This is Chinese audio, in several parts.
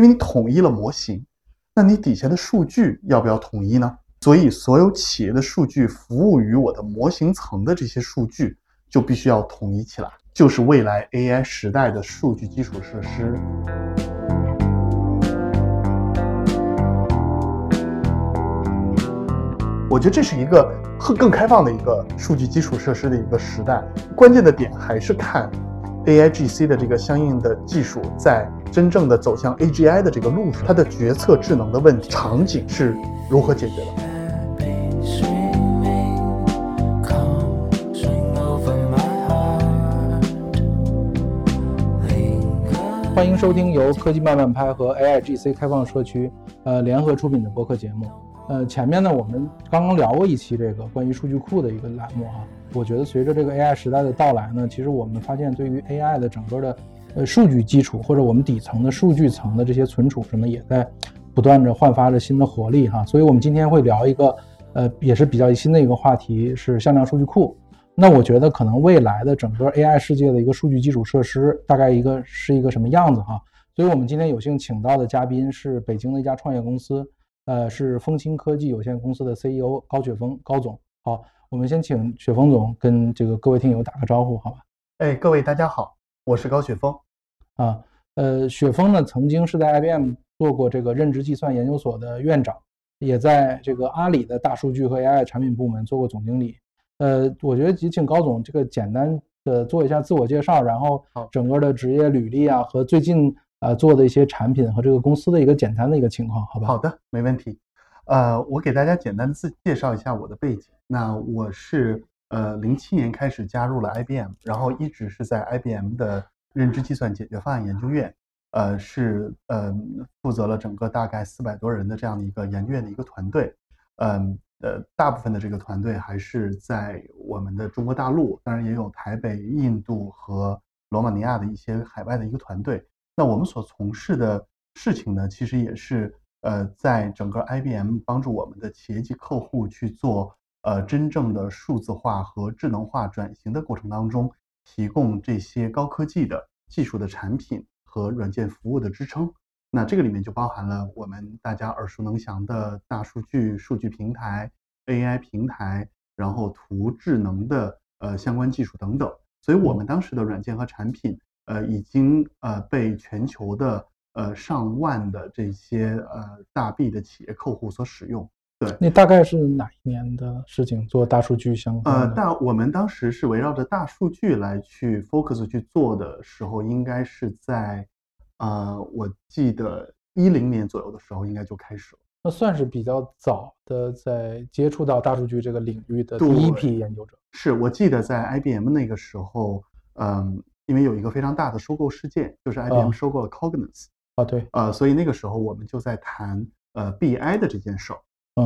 因为你统一了模型，那你底下的数据要不要统一呢？所以所有企业的数据服务于我的模型层的这些数据就必须要统一起来，就是未来 AI 时代的数据基础设施。我觉得这是一个更更开放的一个数据基础设施的一个时代，关键的点还是看 AIGC 的这个相应的技术在真正的走向 AGI 的这个路上，它的决策智能的问题场景是如何解决的。欢迎收听由科技慢慢拍和 AIGC 开放社区呃联合出品的播客节目。呃，前面呢，我们刚刚聊过一期这个关于数据库的一个栏目啊。我觉得随着这个 AI 时代的到来呢，其实我们发现对于 AI 的整个的呃数据基础或者我们底层的数据层的这些存储什么，也在不断的焕发着新的活力哈。所以我们今天会聊一个呃也是比较新的一个话题，是向量数据库。那我觉得可能未来的整个 AI 世界的一个数据基础设施大概一个是一个什么样子哈。所以我们今天有幸请到的嘉宾是北京的一家创业公司。呃，是风清科技有限公司的 CEO 高雪峰高总。好，我们先请雪峰总跟这个各位听友打个招呼，好吧？哎，各位大家好，我是高雪峰。啊，呃，雪峰呢曾经是在 IBM 做过这个认知计算研究所的院长，也在这个阿里的大数据和 AI 产品部门做过总经理。呃，我觉得也请高总这个简单的做一下自我介绍，然后整个的职业履历啊和最近。啊，做的一些产品和这个公司的一个简单的一个情况，好吧？好的，没问题。呃，我给大家简单自介绍一下我的背景。那我是呃零七年开始加入了 IBM，然后一直是在 IBM 的认知计算解决方案研究院，呃是呃负责了整个大概四百多人的这样的一个研究院的一个团队。嗯呃，大部分的这个团队还是在我们的中国大陆，当然也有台北、印度和罗马尼亚的一些海外的一个团队。那我们所从事的事情呢，其实也是呃，在整个 IBM 帮助我们的企业级客户去做呃真正的数字化和智能化转型的过程当中，提供这些高科技的技术的产品和软件服务的支撑。那这个里面就包含了我们大家耳熟能详的大数据、数据平台、AI 平台，然后图智能的呃相关技术等等。所以我们当时的软件和产品。呃，已经呃被全球的呃上万的这些呃大 B 的企业客户所使用。对，那大概是哪一年的事情？做大数据相关？呃，大我们当时是围绕着大数据来去 focus 去做的时候，应该是在呃，我记得一零年左右的时候，应该就开始了。那算是比较早的在接触到大数据这个领域的第一批研究者。是我记得在 IBM 那个时候，嗯。因为有一个非常大的收购事件，就是 IBM 收购了 Cognos 啊，对，呃，所以那个时候我们就在谈呃 BI 的这件事儿，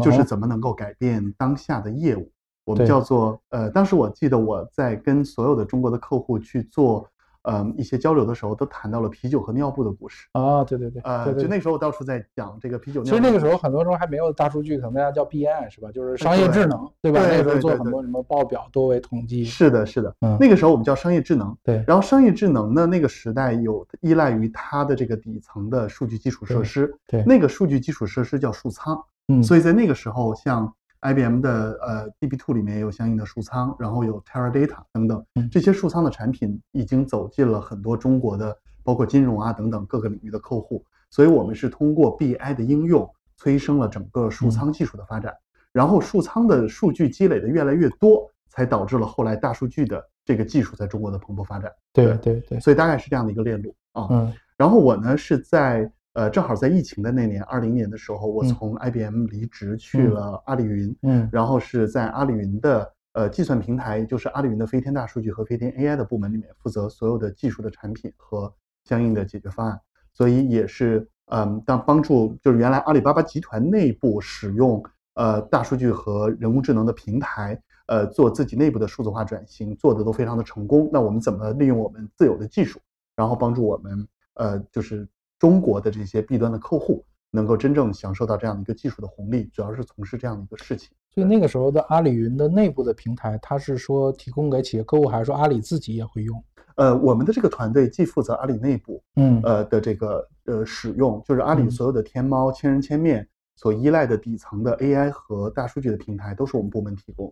就是怎么能够改变当下的业务，我们叫做呃，当时我记得我在跟所有的中国的客户去做。呃，一些交流的时候都谈到了啤酒和尿布的故事啊，对对对，呃，就那时候到处在讲这个啤酒。其实那个时候很多时候还没有大数据，可能大家叫 BI 是吧？就是商业智能，对吧？那个时候做很多什么报表、多维统计。是的，是的，那个时候我们叫商业智能。对，然后商业智能呢，那个时代有依赖于它的这个底层的数据基础设施。对，那个数据基础设施叫数仓。嗯，所以在那个时候，像。IBM 的呃 DB2 里面也有相应的数仓，然后有 Teradata 等等，这些数仓的产品已经走进了很多中国的，包括金融啊等等各个领域的客户。所以，我们是通过 BI 的应用催生了整个数仓技术的发展，然后数仓的数据积累的越来越多，才导致了后来大数据的这个技术在中国的蓬勃发展。对对对，所以大概是这样的一个链路啊。嗯，然后我呢是在。呃，正好在疫情的那年，二零年的时候，我从 IBM 离职去了阿里云，嗯，然后是在阿里云的呃计算平台，就是阿里云的飞天大数据和飞天 AI 的部门里面，负责所有的技术的产品和相应的解决方案，所以也是嗯，当帮助就是原来阿里巴巴集团内部使用呃大数据和人工智能的平台，呃做自己内部的数字化转型，做的都非常的成功。那我们怎么利用我们自有的技术，然后帮助我们呃就是。中国的这些 B 端的客户能够真正享受到这样的一个技术的红利，主要是从事这样的一个事情。所以那个时候的阿里云的内部的平台，它是说提供给企业客户，还是说阿里自己也会用？呃，我们的这个团队既负责阿里内部嗯。呃的这个呃使用，就是阿里嗯。所有的天猫、千人千面所依赖的底层的 AI 和大数据的平台都是我们部门提供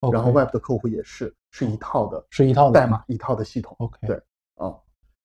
的，然后 OK，Web 的客户也是是一套的是一套的。代码一套的系统。OK，对。啊，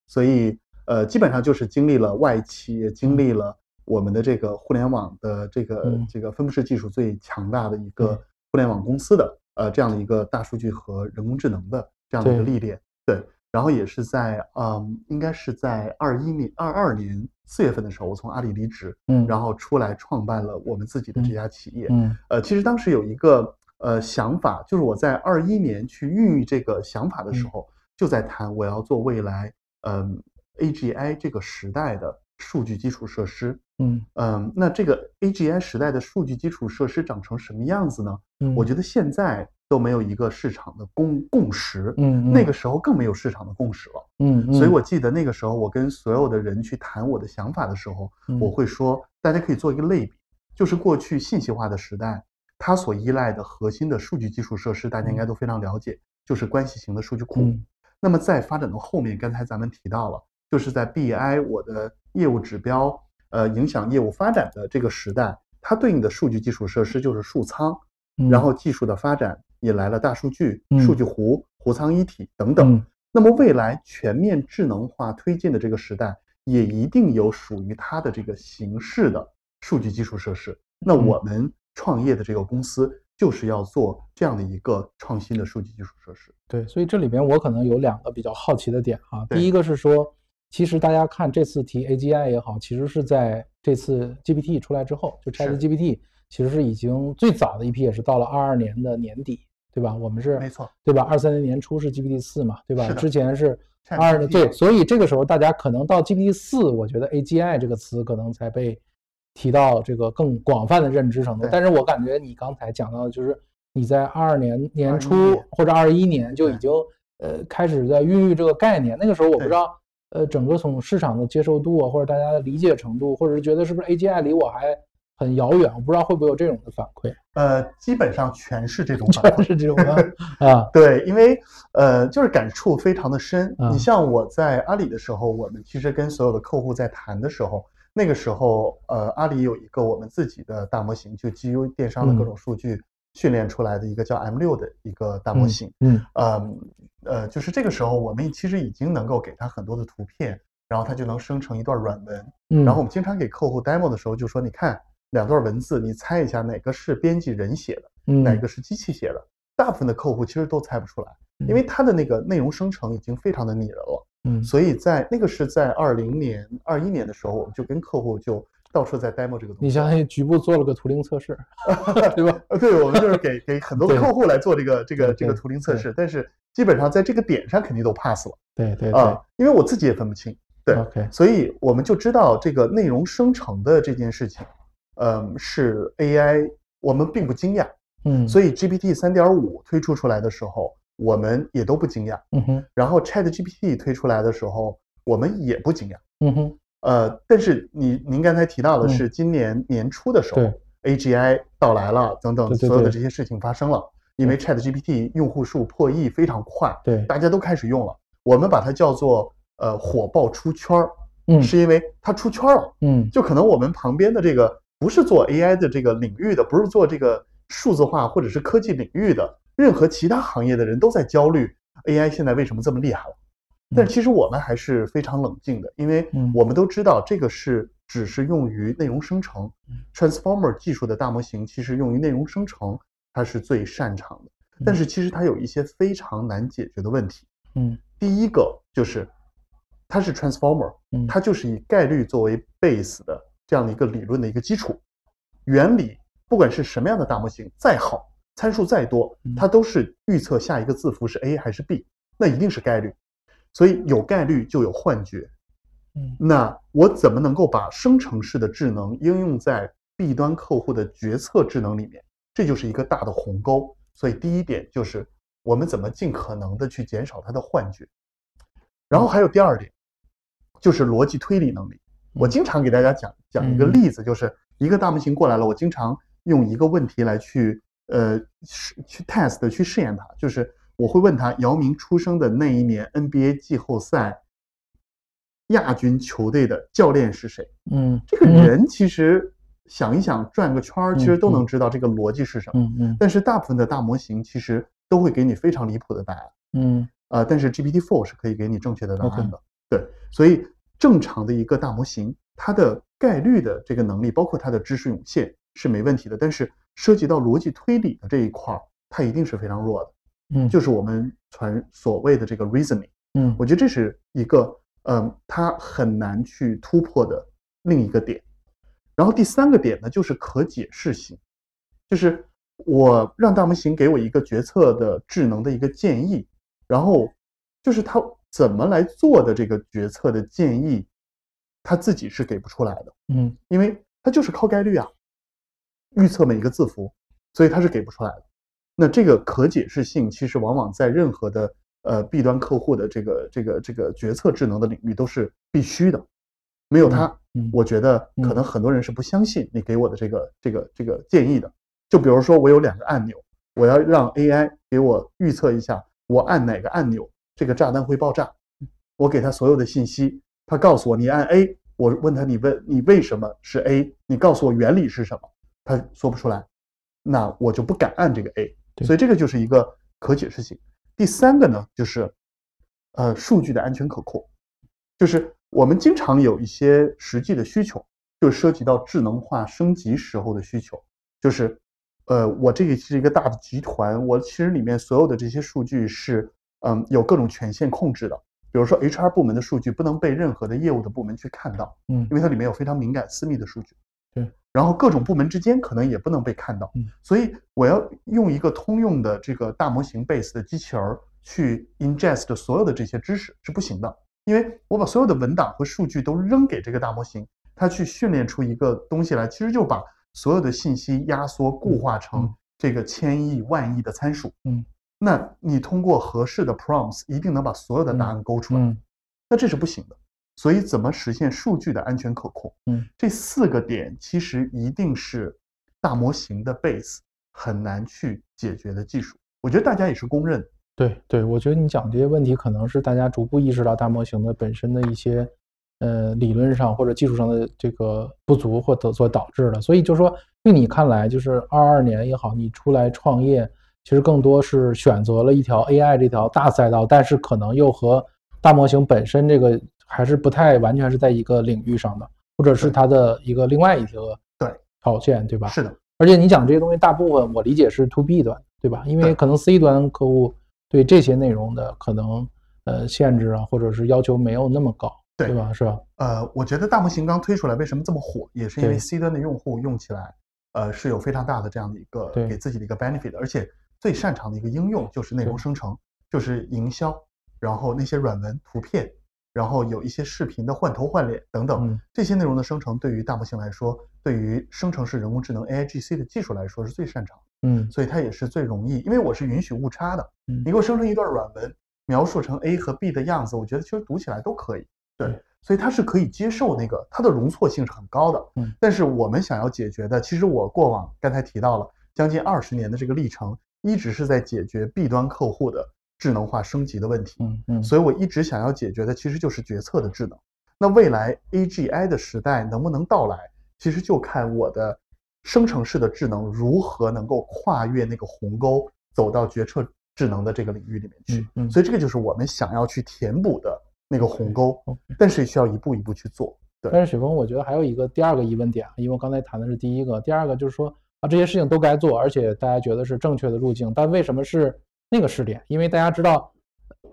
所以呃，基本上就是经历了外企，也经历了我们的这个互联网的这个、嗯。这个分布式技术最强大的一个嗯互联网公司的呃这样的一个大数据和人工智能的这样的一个历练。对，然后也是在嗯，应该是在二一年、二二年四月份的时候，我从阿里离职，嗯，然后出来创办了我们自己的这嗯家企业。嗯。呃，其实当时有一个呃想法，就是我在二一年去孕育这个想法的时嗯。候，就在谈我要做未来嗯、AGI 这个时代的数据基础设施。嗯嗯，那这个 AGI 时代的数据基础设施长成什么样子呢？嗯，我觉得现在都没有一个市场的共共识，嗯那个时候更没有市场的共识了。嗯嗯，所以我记得那个时候，我跟所有的人去谈我的想法的时候，嗯我会说，大家可以做一个类比，就是过去信息化的时代，它所依赖的核心的数据基础设施，大家应该都非常了解，就是关系型的数据库。嗯那么在发展到后面，刚才咱们提到了，就是在 BI 我的业务指标，呃，影响业务发展的这个时代，它对应的数据基础设施就是数仓，嗯然后技术的发展引来了大数据、嗯数据湖、湖仓一体等等。嗯那么未来全面智能化推进的这个时代，也一定有属于它的这个形式的数据基础设施。那嗯我们创业的这个公司就是要做这样的一个创新的数据基础设施。对，所以这里边我可能有两个比较好奇的点啊。第一个是说，其实大家看这次提 AGI 也好，其实是在这次 GPT 出来之后，就 ChatGPT 其实是已经最早的一批，也是到了二二年的年底，对吧？我们是没错，对吧？二三年年初是 GPT 四嘛，对吧？之前是二对，所以这个时候大家可能到 GPT 四，我觉得 AGI 这个词可能才被提到这个更广泛的认知程度。但是我感觉你刚才讲到的就是你在二二年年初或者二一年就已经呃开始在孕育这个概念，那个时候我不知道呃整个从市场的接受度啊，或者大家的理解程度，或者是觉得是不是 AGI 离我还很遥远，我不知道会不会有这种的反馈，呃，基本上全是这种反馈。全是这种的啊，对，因为呃，就是感触非常的深。嗯你像我在阿里的时候，我们其实跟所有的客户在谈的时候，那个时候呃，阿里有一个我们自己的大模型，就基于电商的各嗯种数据训练出来的一个叫 M 六的一个大模型。嗯嗯呃，就是这个时候我们其实已经能够给它很多的图片，然后它就能生成一段软文。嗯，然后我们经常给客户 demo 的时候就说，你看两段文字，你猜一下哪个是编辑人写的。嗯哪个是机器写的，大部分的客户其实都猜不出来，因为它的那个内容生成已经非常的拟人了。嗯所以在那个是在二零年、二一年的时候，我们就跟客户就到处在 demo 这个东西。你相当于局部做了个图灵测试，对吧？呃，对，我们就是给给很多的客户来做这个这个这个图灵测试，但是基本上在这个点上肯定都 pass 了对对对啊，因为我自己也分不清。对，OK，所以我们就知道这个内容生成的这件事情，嗯，是 AI，我们并不惊讶。嗯，所以 GPT 三点五推出出来的时候，我们也都不惊讶。嗯哼，然后 Chat GPT 推出来的时候，我们也不惊讶。嗯哼，呃，但是你您刚才提到的嗯是今年年初的时候对，AGI 到来了，等等，所有的这些事情发生了。因为 Chat GPT 用户数破亿非常快，对，大家都开始用了。我们把它叫做呃火爆出圈儿，嗯是因为它出圈了。嗯就可能我们旁边的这个不是做 AI 的这个领域的，不是做这个数字化或者是科技领域的，任何其他行业的人都在焦虑 AI 现在为什么这么厉害了。但其实我们还是非常冷静的，因为嗯我们都知道这个是只是用于内容生成嗯，Transformer 技术的大模型其实用于内容生成，它是最擅长的。但是其实它有一些非常难解决的问题。嗯第一个就是它是 Transformer，嗯，它就是以概率作为 base 的这样的一个理论的一个基础。原理不管是什么样的大模型再好，参数再多嗯，它都是预测下一个字符是 A 还是 B，那一定是概率。所以有概率就有幻觉。嗯那我怎么能够把生成式的智能应用在 B 端客户的决策智能里面？这就是一个大的鸿沟。所以第一点就是我们怎么尽可能的去减少它的幻觉。然后还有第二点，就是逻辑推理能力。我经常给大家讲讲一个嗯例子，就是一个大模型过来了，我经常用一个问题来去呃试去 test 去试验它，就是我会问他，姚明出生的那一年 NBA 季后赛亚军球队的教练是谁？嗯，这个人其实想一想，转个圈儿，其实都嗯能知道这个逻辑是什么。嗯嗯但是大部分的大模型其实都会给你非常离谱的答案。嗯呃，但是 GPT Four 是可以给你正确的答案的。对，所以正常的一个大模型，它的概率的这个能力，包括它的知识涌现是没问题的。但是涉及到逻辑推理的这一块儿，它一定是非常弱的，嗯，就是我们传所谓的这个 reasoning。嗯我觉得这是一个，嗯，它很难去突破的另一个点。然后第三个点呢，就是可解释性，就是我让大模型给我一个决策的智能的一个建议，然后就是它怎么来做的这个决策的建议，它自己是给不出来的，嗯因为它就是靠概率啊，预测每一个字符，所以它是给不出来的。那这个可解释性，其实往往在任何的呃 B 端客户的这个这个这个决策智能的领域都是必须的，没有它，嗯我觉得可能很多人是不相信你给我的这个这个这个建议的。就比如说我有两个按钮，我要让 AI 给我预测一下，我按哪个按钮这个炸弹会爆炸，我给他所有的信息，他告诉我你按 A，我问他你问你为什么是 A，你告诉我原理是什么，他说不出来，那我就不敢按这个 A，对所以这个就是一个可解释性。第三个呢，就是呃数据的安全可控，就是我们经常有一些实际的需求，就涉及到智能化升级时候的需求，就是呃我这个是一个大的集团，我其实里面所有的这些数据是嗯有各种权限控制的，比如说 HR 部门的数据不能被任何的业务的部门去看到，嗯。因为它里面有非常敏感私密的数据。对，然后各种部门之间可能也不能被看到，嗯。所以我要用一个通用的这个大模型 base 的机器人儿去 ingest 所有的这些知识是不行的，因为我把所有的文档和数据都扔给这个大模型，它去训练出一个东西来，其实就把所有的信息压缩固化成嗯。这个千亿万亿的参数，嗯，那你通过合适的 prompts 一定能把所有的答案勾出来，嗯。那这是不行的。所以怎么实现数据的安全可控？嗯，这四个点其实一定是大模型的 base 很难去解决的技术。我觉得大家也是公认。对对，我觉得你讲这些问题，可能是大家逐步意识到大模型的本身的一些呃理论上或者技术上的这个不足或者所导致的。所以就说，对你看来，就是二二年也好，你出来创业，其实更多是选择了一条 AI 这条大赛道，但是可能又和大模型本身这个还是不太完全是在一个领域上的，或者是它的一个另外一个对条件，对吧？是的，而且你讲这些东西，大部分我理解是 to B 端，对吧？因为可能 C 端客户对这些内容的可能呃限制啊，或者是要求没有那么高，对对吧？是吧？呃，我觉得大模型刚推出来为什么这么火，也是因为 C 端的用户用起来，呃，是有非常大的这样的一个对给自己的一个 benefit，的而且最擅长的一个应用就是内容生成，就是营销，然后那些软文、图片，然后有一些视频的换头换脸等等，嗯这些内容的生成对于大模型来说，对于生成式人工智能 AIGC 的技术来说是最擅长的。嗯所以它也是最容易，因为我是允许误差的。嗯你给我生成一段软文，描述成 A 和 B 的样子，我觉得其实读起来都可以。对对，所以它是可以接受那个，它的容错性是很高的。嗯，但是我们想要解决的，其实我过往刚才提到了将近二十年的这个历程，一直是在解决 B 端客户的智能化升级的问题。嗯嗯，所以我一直想要解决的其实就是决策的智能。那未来 AGI 的时代能不能到来，其实就看我的生成式的智能如何能够跨越那个鸿沟，走到决策智能的这个领域里面去。嗯嗯所以这个就是我们想要去填补的那个鸿沟但是需要一步一步去做。对但是雪峰，我觉得还有一个第二个疑问点，因为我刚才谈的是第一个，第二个就是说啊，这些事情都该做，而且大家觉得是正确的路径，但为什么是那个时点？因为大家知道，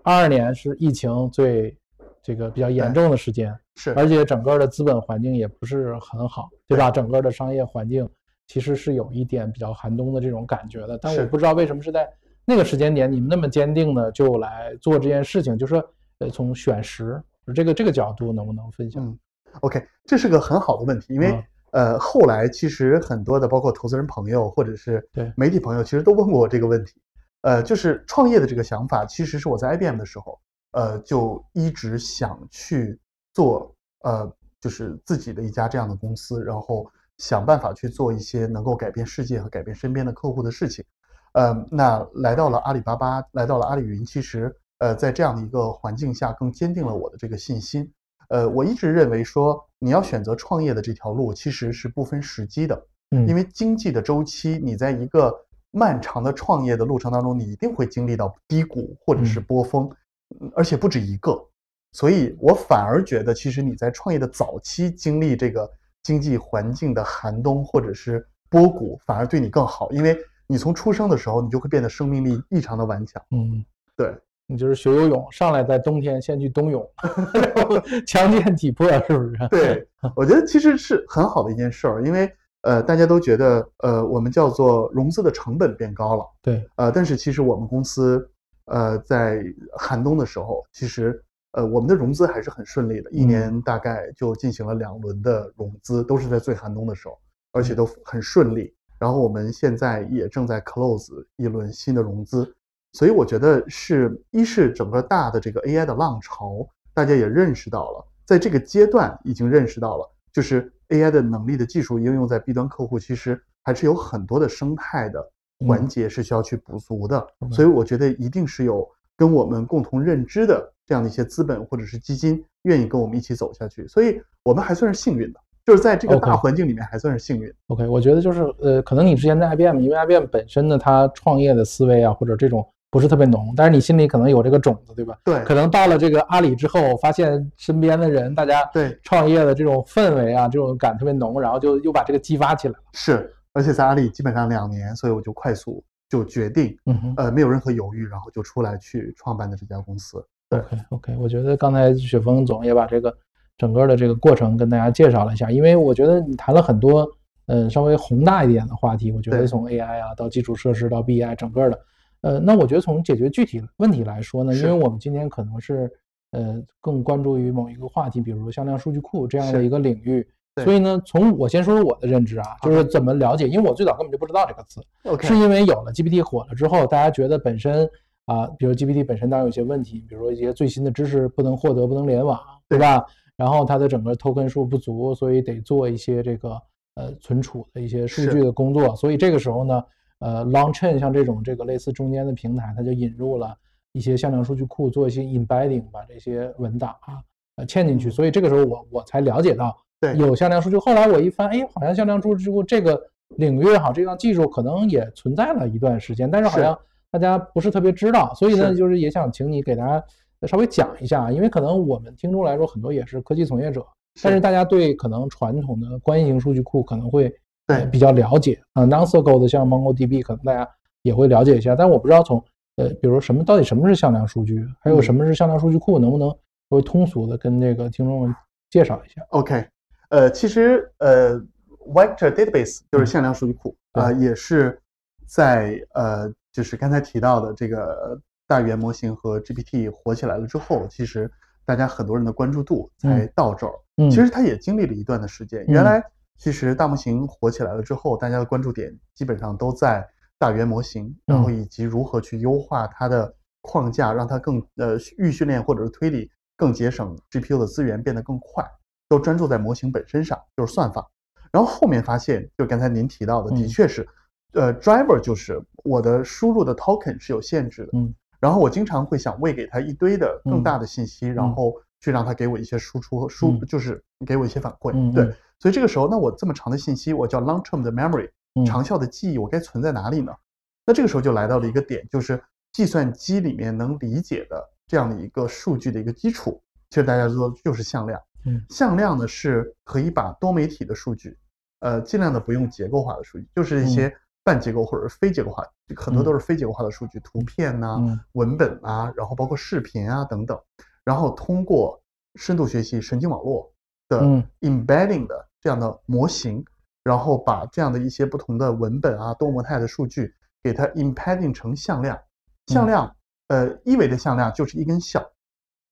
二二年是疫情最这个比较严重的时间，是而且整个的资本环境也不是很好，对吧？整个的商业环境其实是有一点比较寒冬的这种感觉的。但是我不知道为什么是在那个时间点，你们那么坚定的就来做这件事情，就是说，呃，从选时这个这个角度能不能分享？嗯 OK，这是个很好的问题，因为、嗯呃，后来其实很多的包括投资人朋友或者是对媒体朋友，其实都问过我这个问题。呃，就是创业的这个想法，其实是我在 IBM 的时候，呃，就一直想去做，呃，就是自己的一家这样的公司，然后想办法去做一些能够改变世界和改变身边的客户的事情。呃，那来到了阿里巴巴，来到了阿里云，其实呃，在这样的一个环境下，更坚定了我的这个信心。呃，我一直认为说，你要选择创业的这条路，其实是不分时机的，嗯因为经济的周期，你在一个漫长的创业的路程当中，你一定会经历到低谷或者是嗯波峰，嗯而且不止一个。所以我反而觉得，其实你在创业的早期经历这个经济环境的寒冬或者是波谷，反而对你更好，因为你从出生的时候，你就会变得生命力异常的顽强。嗯，对，你就是学游泳，上来在冬天先去冬泳，然 后强健体魄，是不是？对，我觉得其实是很好的一件事儿，因为呃，大家都觉得呃，我们叫做融资的成本变高了，对，呃，但是其实我们公司呃在寒冬的时候，其实呃我们的融资还是很顺利的，一嗯。年大概就进行了两轮的融资，都是在最寒冬的时候，而且都很顺利。然后我们现在也正在 close 一轮新的融资，所以我觉得是一是整个大的这个 AI 的浪潮，大家也认识到了，在这个阶段已经认识到了，就是 AI 的能力的技术应用在 B 端客户，其实还是有很多的生态的环节是需要去补足的。嗯所以我觉得一定是有跟我们共同认知的这样的一些资本或者是基金愿意跟我们一起走下去，所以我们还算是幸运的，就是在这个大环境里面还算是幸运。OK，我觉得就是呃，可能你之前在 IBM，因为 IBM 本身呢，它创业的思维啊，或者这种不是特别浓，但是你心里可能有这个种子，对吧？对可能到了这个阿里之后，发现身边的人，大家对创业的这种氛围啊，这种感特别浓，然后就又把这个激发起来了。是，而且在阿里基本上两年，所以我就快速就决定，嗯哼呃，没有任何犹豫，然后就出来去创办的这家公司。对，OK OK，我觉得刚才雪峰总也把这个整个的这个过程跟大家介绍了一下，因为我觉得你谈了很多，嗯，稍微宏大一点的话题，我觉得从 AI 啊到基础设施到 BI 整个的，呃，那我觉得从解决具体问题来说呢，因为我们今天可能是呃更关注于某一个话题，比如说向量数据库这样的一个领域。所以呢，从我先说说我的认知啊，就是怎么了解，因为我最早根本就不知道这个词是因为有了 GPT 火了之后，大家觉得本身啊，比如 GPT 本身当然有些问题，比如说一些最新的知识不能获得，不能联网，对吧？然后它的整个 token 数不足，所以得做一些这个呃存储的一些数据的工作。所以这个时候呢，呃，Longchain 像这种这个类似中间的平台，它就引入了一些向量数据库，做一些 embedding，把这些文档啊呃嵌进去。所以这个时候我我才了解到对有向量数据。后来我一翻，哎，好像向量数据库这个领域也好，这项技术可能也存在了一段时间，但是好像大家不是特别知道。所以呢，就是也想请你给大家稍微讲一下，因为可能我们听众来说很多也是科技从业者，但是大家对可能传统的关系型数据库可能会呃对比较了解啊，non-circle 的像 MongoDB 可能大家也会了解一下，但我不知道从呃，比如什么到底什么是向量数据，还有嗯什么是向量数据库，能不能稍微通俗的跟这个听众们介绍一下？OK，呃，其实呃，Vector Database 就是嗯向量数据库对啊、呃也是在呃，就是刚才提到的这个大语言模型和 GPT 火起来了之后，其实大家很多人的关注度才嗯到这儿。嗯，其实它也经历了一段的时间。嗯原来其实大模型火起来了之后，大家的关注点基本上都在大语言模型，然后嗯。以及如何去优化它的框架，让它更呃预训练或者是推理更节省 GPU 的资源，变得更快，都专注在模型本身上，就是算法。然后后面发现，就刚才您提到的，的嗯。确是，呃，driver 就是我的输入的 token 是有限制的，嗯。然后我经常会想喂给他一堆的更嗯。大的信息，然嗯。后去让他给我一些输出输，嗯。就是给我一些反馈。嗯，对嗯，所以这个时候，那我这么长的信息，我叫 long term 的 memory，嗯。长效的记忆，我该存在哪里呢？那这个时候就来到了一个点，就是计算机里面能理解的这样的一个数据的一个基础，其实大家说就是向量。嗯。向量呢是可以把多媒体的数据，呃，尽量的不用结构化的数据，就是一些半结构或者是非结构化，很多都是非结构化的数据，图片呐、嗯。文本啊，然后包括视频啊等等，然后通过深度学习神经网络的嗯 embedding 的这样的模型，然后把这样的一些不同的文本啊、多模态的数据给它 embedding 成向量。向嗯量，呃，一维的向量就是一根线，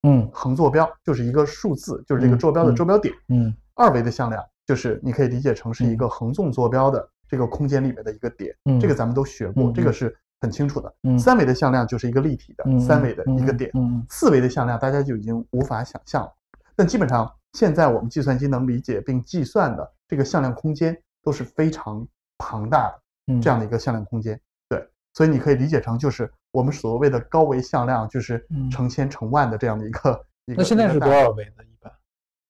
嗯横坐标就是一个数字，就是这个嗯坐标的嗯坐标点。嗯二维的向量就是你可以理解成是一嗯个横纵坐标的这个空间里面的一个点，嗯，这个咱们都学过，这个是很清楚的。嗯三维的向量就是一个立体的嗯三维的一个嗯点，嗯四维的向量大家就已经无法想象了。但基本上现在我们计算机能理解并计算的这个向量空间都是非常庞大的嗯这样的一个向量空间。对，所以你可以理解成就是我们所谓的高维向量，就是嗯成千成万的这样的一个一个。那现在是多少维呢？一般？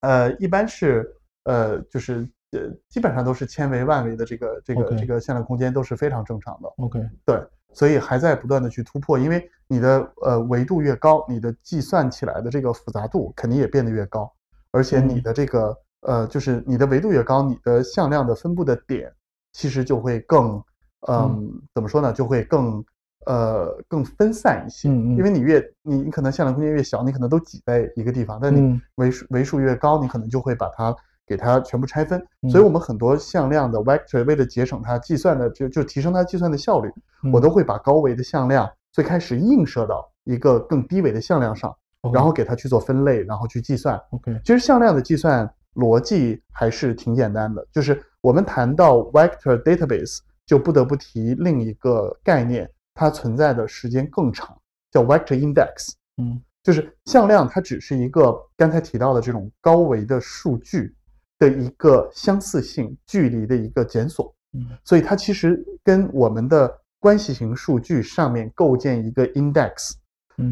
呃，一般是呃，就是呃，基本上都是千维、万维的这个这个这个向量空间都是非常正常的。OK，对，所以还在不断的去突破，因为你的呃维度越高，你的计算起来的这个复杂度肯定也变得越高，而且你嗯。的这个呃，就是你的维度越高，你的向量的分布的点其实就会更嗯，怎么说呢，就会更呃更分散一些。嗯嗯。因为你越你你可能向量空间越小，你可能都挤在一个地方，但你嗯。维数维数越高，你可能就会把它给它全部拆分。所以嗯。我们很多向量的 vector 为了节省它计算的就就提升它计算的效率，我嗯都会把高维的向量最开始映射到一个更低维的向量上，然后给它去做分类，然后去计算。OK，其实向量的计算逻辑还是挺简单的，就是我们谈到 vector database，就不得不提另一个概念，它存在的时间更长，叫 vector index。嗯就是向量，它只是一个刚才提到的这种高维的数据的一个相似性距离的一个检索，嗯所以它其实跟我们的关系型数据上面构建一个 index，嗯，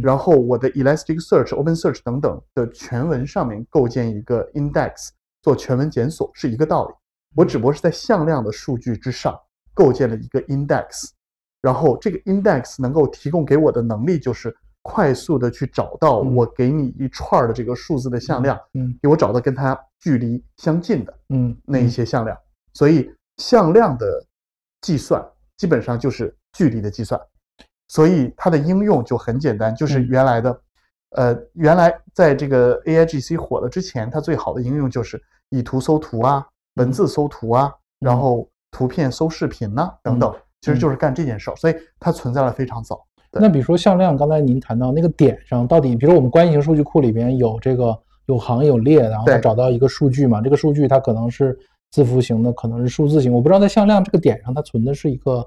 然后我的 Elasticsearch、OpenSearch 等等的全文上面构建一个 index 做全文检索是一个道理。我只不过是在向量的数据之上构建了一个 index，然后这个 index 能够提供给我的能力就是快速的去找到嗯。我给你一串儿的这个数字的向量，嗯给我找到跟它距离相近的嗯那一些向量。所以向量的计算基本上就是距离的计算，所以它的应用就很简单，就是嗯。原来的，呃，原来在这个 AIGC 火了之前，它最好的应用就是以图搜图啊，文字搜图啊，然嗯。后图片搜视频呐、等等，其实就是干这件事儿，所以它存在了非常早。那比如说向量，刚才您谈到那个点上，到底比如说我们关系型数据库里边有这个有行有列，然后找到一个数据嘛，这个数据它可能是字符型的，可能是数字型，我不知道在向量这个点上它存的是一个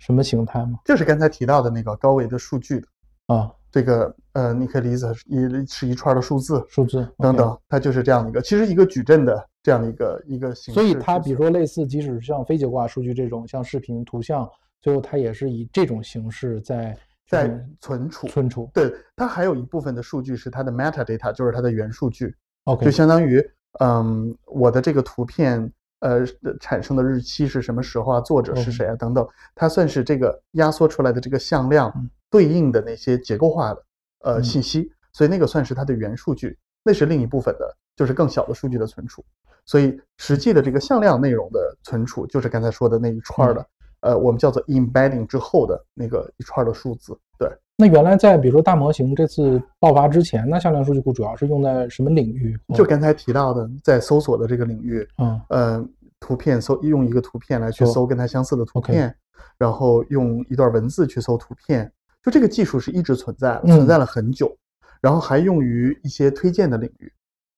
什么形态吗？就是刚才提到的那个高维的数据的啊，这个，呃，你可以理解是一是一串的数字，数字等等，它就是这样的一个，其实一个矩阵的这样的一个一个形式。所以它比如说类似，即使是像非结构化数据这种，像视频、图像，最后它也是以这种形式在在存储，存储。对，它还有一部分的数据是它的 metadata，就是它的元数据，OK，就相当于，嗯，我的这个图片，呃，产生的日期是什么时候啊，作者是谁啊，等等，它算是这个压缩出来的这个向量嗯。对应的那些结构化的呃嗯。信息，所以那个算是它的原数据，那是另一部分的，就是更小的数据的存储。所以实际的这个向量内容的存储，就是刚才说的那一串儿的，呃，我们叫做 embedding 之后的那个一串儿的数字。对，那原来在比如说大模型这次爆发之前，那向量数据库主要是用在什么领域？就刚才提到的，在搜索的这个领域，嗯。呃，图片搜用一个图片来去搜搜跟它相似的图片，然后用一段文字去搜图片，就这个技术是一直存在存在了很久，然后还用于一些推荐的领域，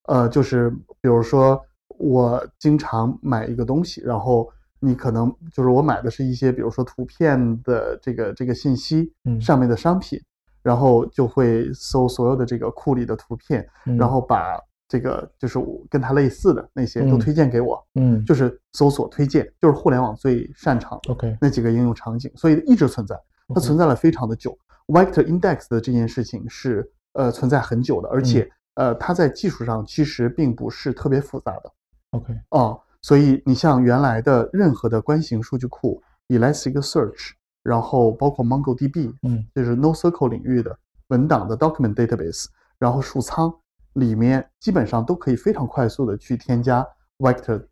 呃，就是比如说我经常买一个东西，然后你可能就是我买的是一些比如说图片的这个这个信息嗯上面的商品，然后就会搜所有的这个库里的图片，嗯然后把这个就是我跟它类似的那些都嗯推荐给我，嗯就是搜索推荐，就是互联网最擅长的 OK 那几个应用场景，所以一直存在，它存在了非常的久。Vector Index 的这件事情是呃存在很久的，而且嗯呃它在技术上其实并不是特别复杂的 OK 哦，所以你像原来的任何的关系型数据库，Elasticsearch，然后包括 MongoDB，嗯就是 NoSQL 领域的文档的 document database，然后数仓里面基本上都可以非常快速的去添加 vector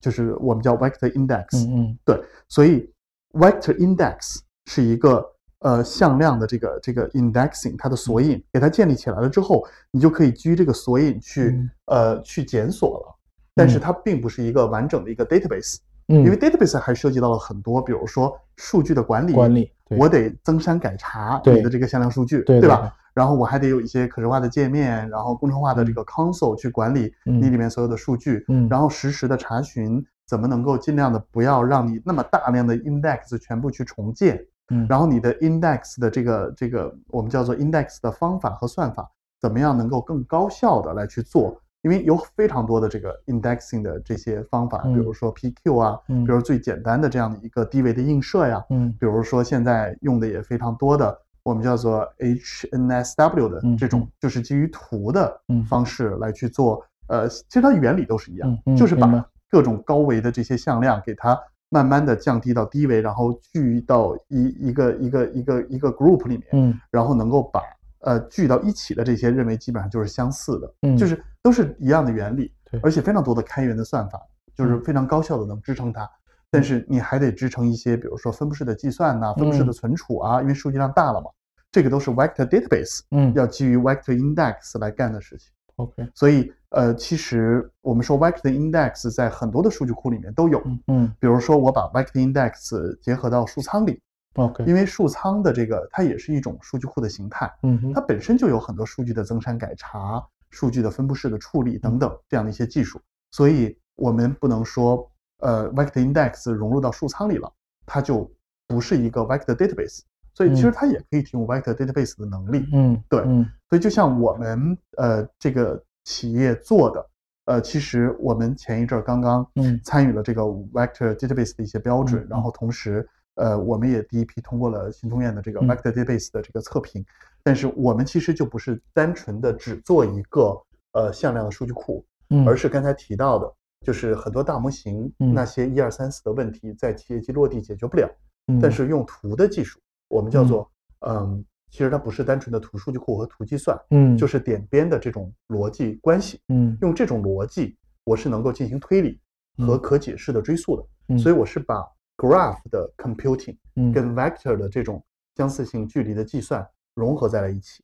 就是我们叫 vector index。嗯嗯对，所以 vector index 是一个呃向量的这个这个 indexing 它的索引，给它建立起来了之后，你就可以基于这个索引去、嗯呃去检索了。但是嗯。它并不是一个完整的一个 database，、嗯，因为 database 还涉及到了很多，比如说数据的管理，管理对。我得增删改查对你的这个向量数据，对对吧？然后我还得有一些可视化的界面，然后工程化的这个 console 去管理嗯。你里面所有的数据，嗯。然后实时的查询，怎么能够尽量的不要让你那么大量的 index 全部去重建，嗯。然后你的 index 的这个这个我们叫做 index 的方法和算法，怎么样能够更高效的来去做因为有非常多的这个 indexing 的这些方法，比如说 PQ 啊，嗯。比如最简单的这样的一个低维的映射呀，嗯。比如说现在用的也非常多的，我们叫做 HNSW 的嗯这种，就是基于图的嗯。方式来去做。呃，其实它原理都是一样，就是把各种高维的这些向量给它慢慢的降低到低维，然后聚到一一个一个一个一个 group 里面，嗯。然后能够把呃聚到一起的这些认为基本上就是相似的，嗯。就是都是一样的原理对，而且非常多的开源的算法，就是非常高效的能支撑它。但是你还得支撑一些，比如说分布式的计算呐、分布式的存储啊，因为数据量大了嘛，这个都是 vector database 嗯。要基于 vector index 来干的事情。，OK，所以呃，其实我们说 vector index 在很多的数据库里面都有，嗯嗯。比如说我把 vector index 结合到数仓里，，OK，因为数仓的这个它也是一种数据库的形态。嗯哼它本身就有很多数据的增删改查、数据的分布式的处理等等这样的一些技术，所以我们不能说，呃，vector index 融入到数仓里了，它就不是一个 vector database。所以其实它也可以提供 vector database 的能力。嗯对嗯所以就像我们呃这个企业做的，呃，其实我们前一阵儿刚刚嗯参与了这个 vector database 的一些标准，嗯然后同时呃我们也第一批通过了新通院的这个嗯。vector database 的这个测评，但是我们其实就不是单纯的只做一个呃向量的数据库，嗯，而是刚才提到的，就是很多大模型嗯。那些一二三四的问题在企业级落地解决不了，嗯。但是用图的技术，我们叫做嗯，其实它不是单纯的图数据库和图计算，嗯。就是点边的这种逻辑关系。嗯。用这种逻辑，我是能够进行推理和嗯可解释的追溯的。嗯。所以我是把 graph 的 computing 嗯。跟 vector 的这种相似性距离的计算融合在了一起，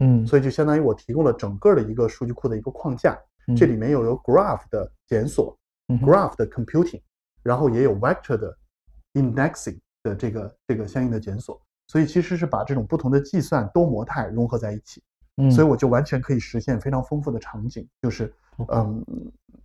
嗯。所以就相当于我提供了整个的一个数据库的一个框架，嗯。这里面又有 graph 的检索嗯，graph 的 computing，然后也有 vector 的 indexing 的这个这个相应的检索。所以其实是把这种不同的计算多模态融合在一起。嗯。所以我就完全可以实现非常丰富的场景，就是嗯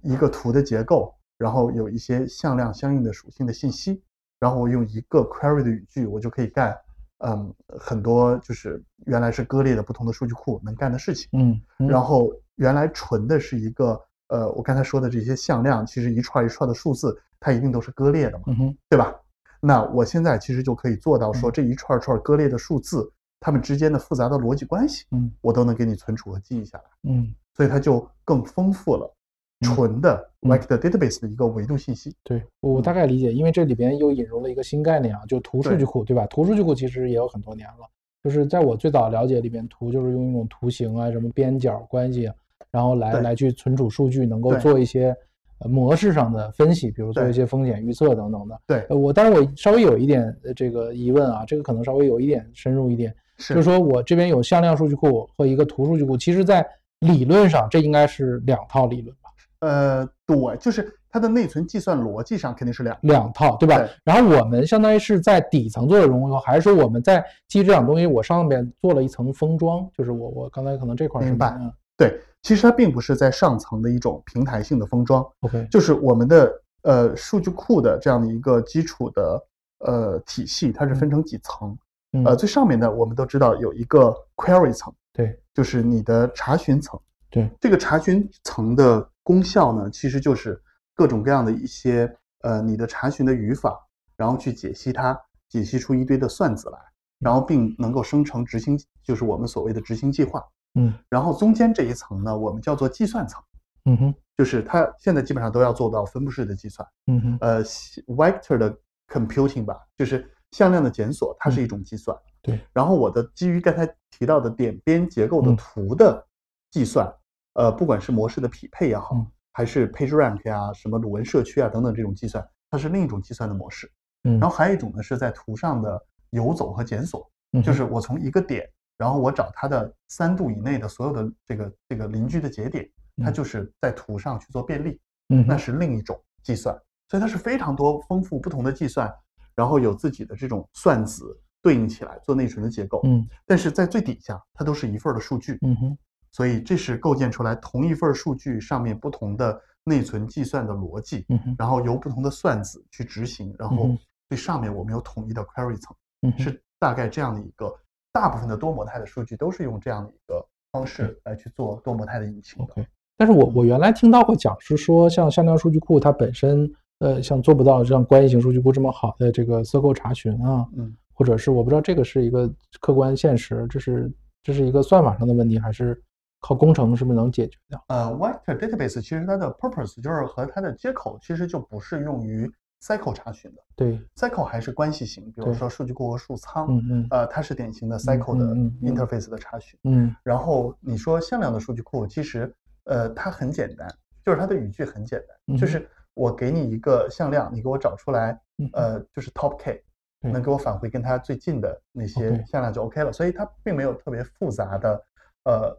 一个图的结构，然后有一些向量相应的属性的信息，然后我用一个 query 的语句，我就可以干嗯很多就是原来是割裂的不同的数据库能干的事情，嗯。嗯。然后原来纯的是一个呃我刚才说的这些向量，其实一串一串的数字，它一定都是割裂的嘛，对吧？那我现在其实就可以做到说嗯。这一串串割裂的数字，它们之间的复杂的逻辑关系。嗯。我都能给你存储和记忆下来，嗯。所以它就更丰富了嗯纯的嗯 vector database 的一个维度信息。对，我大概理解，因为这里边又引入了一个新概念啊，就图数据库，对吧？图数据库其实也有很多年了，就是在我最早了解里边，图就是用一种图形啊、什么边角关系啊，然后来来去存储数据，能够做一些呃模式上的分析，比如做一些风险预测等等的。对，呃，我但是我稍微有一点呃这个疑问啊，这个可能稍微有一点深入一点，是就是说我这边有向量数据库和一个图数据库，其实在理论上这应该是两套理论吧？呃，对，就是它的内存计算逻辑上肯定是两两套，对吧？对然后我们相当于是在底层做的融合，还是说我们在基于这两东西，我上面做了一层封装？就是我我刚才可能这块是明白嗯对，其实它并不是在上层的一种平台性的封装，OK，就是我们的呃数据库的这样的一个基础的呃体系，它是分成几层。嗯呃，最上面的我们都知道有一个 query 层，对就是你的查询层。对，这个查询层的功效呢，其实就是各种各样的一些呃你的查询的语法，然后去解析它，解析出一堆的算子来，然后并能够生成执行，就是我们所谓的执行计划。嗯然后中间这一层呢，我们叫做计算层，嗯哼就是它现在基本上都要做到分布式的计算。嗯哼呃，vector 的 computing 吧，就是向量的检索，它是一种计算。对，然后我的基于刚才提到的点边结构的嗯图的计算，呃，不管是模式的匹配也好，嗯。还是 PageRank 呀、什么鲁文社区啊等等这种计算，它是另一种计算的模式。嗯，然后还有一种呢，是在图上的游走和检索，嗯就是我从一个点，然后我找它的三度以内的所有的这个这个邻居的节点，它嗯。就是在图上去做便利。嗯那是另一种计算，所以它是非常多丰富不同的计算，然后有自己的这种算子对应起来做内存的结构。嗯。但是在最底下，它都是一份儿的数据，嗯哼所以这是构建出来同一份数据上面不同的内存计算的逻辑，然后由不同的算子去执行，然后嗯哼最上面我们有统一的 query 层，是大概这样的一个。大部分的多模态的数据都是用这样的一个方式来去做多模态的引擎的。OK。但是我我原来听到过讲是说，像向量数据库它本身，呃，像做不到像关系型数据库这么好的这个 circle 查询啊，嗯，或者是我不知道这个是一个客观现实，这是这是一个算法上的问题，还是靠工程是不是能解决掉？呃，vector database 其实它的 purpose 就是和它的接口其实就不是用于 cycle 查询的。对，，cycle 还是关系型，比如说数据库和数仓，嗯嗯。呃，它是典型的 cycle 的 interface 的查询。嗯。然后你说向量的数据库，其实呃它很简单，就是它的语句很简单，就嗯是我给你一个向量，你给我找出来，嗯呃，就是 top k，能给我返回跟它最近的那些向量就 OK 了，所以它并没有特别复杂的呃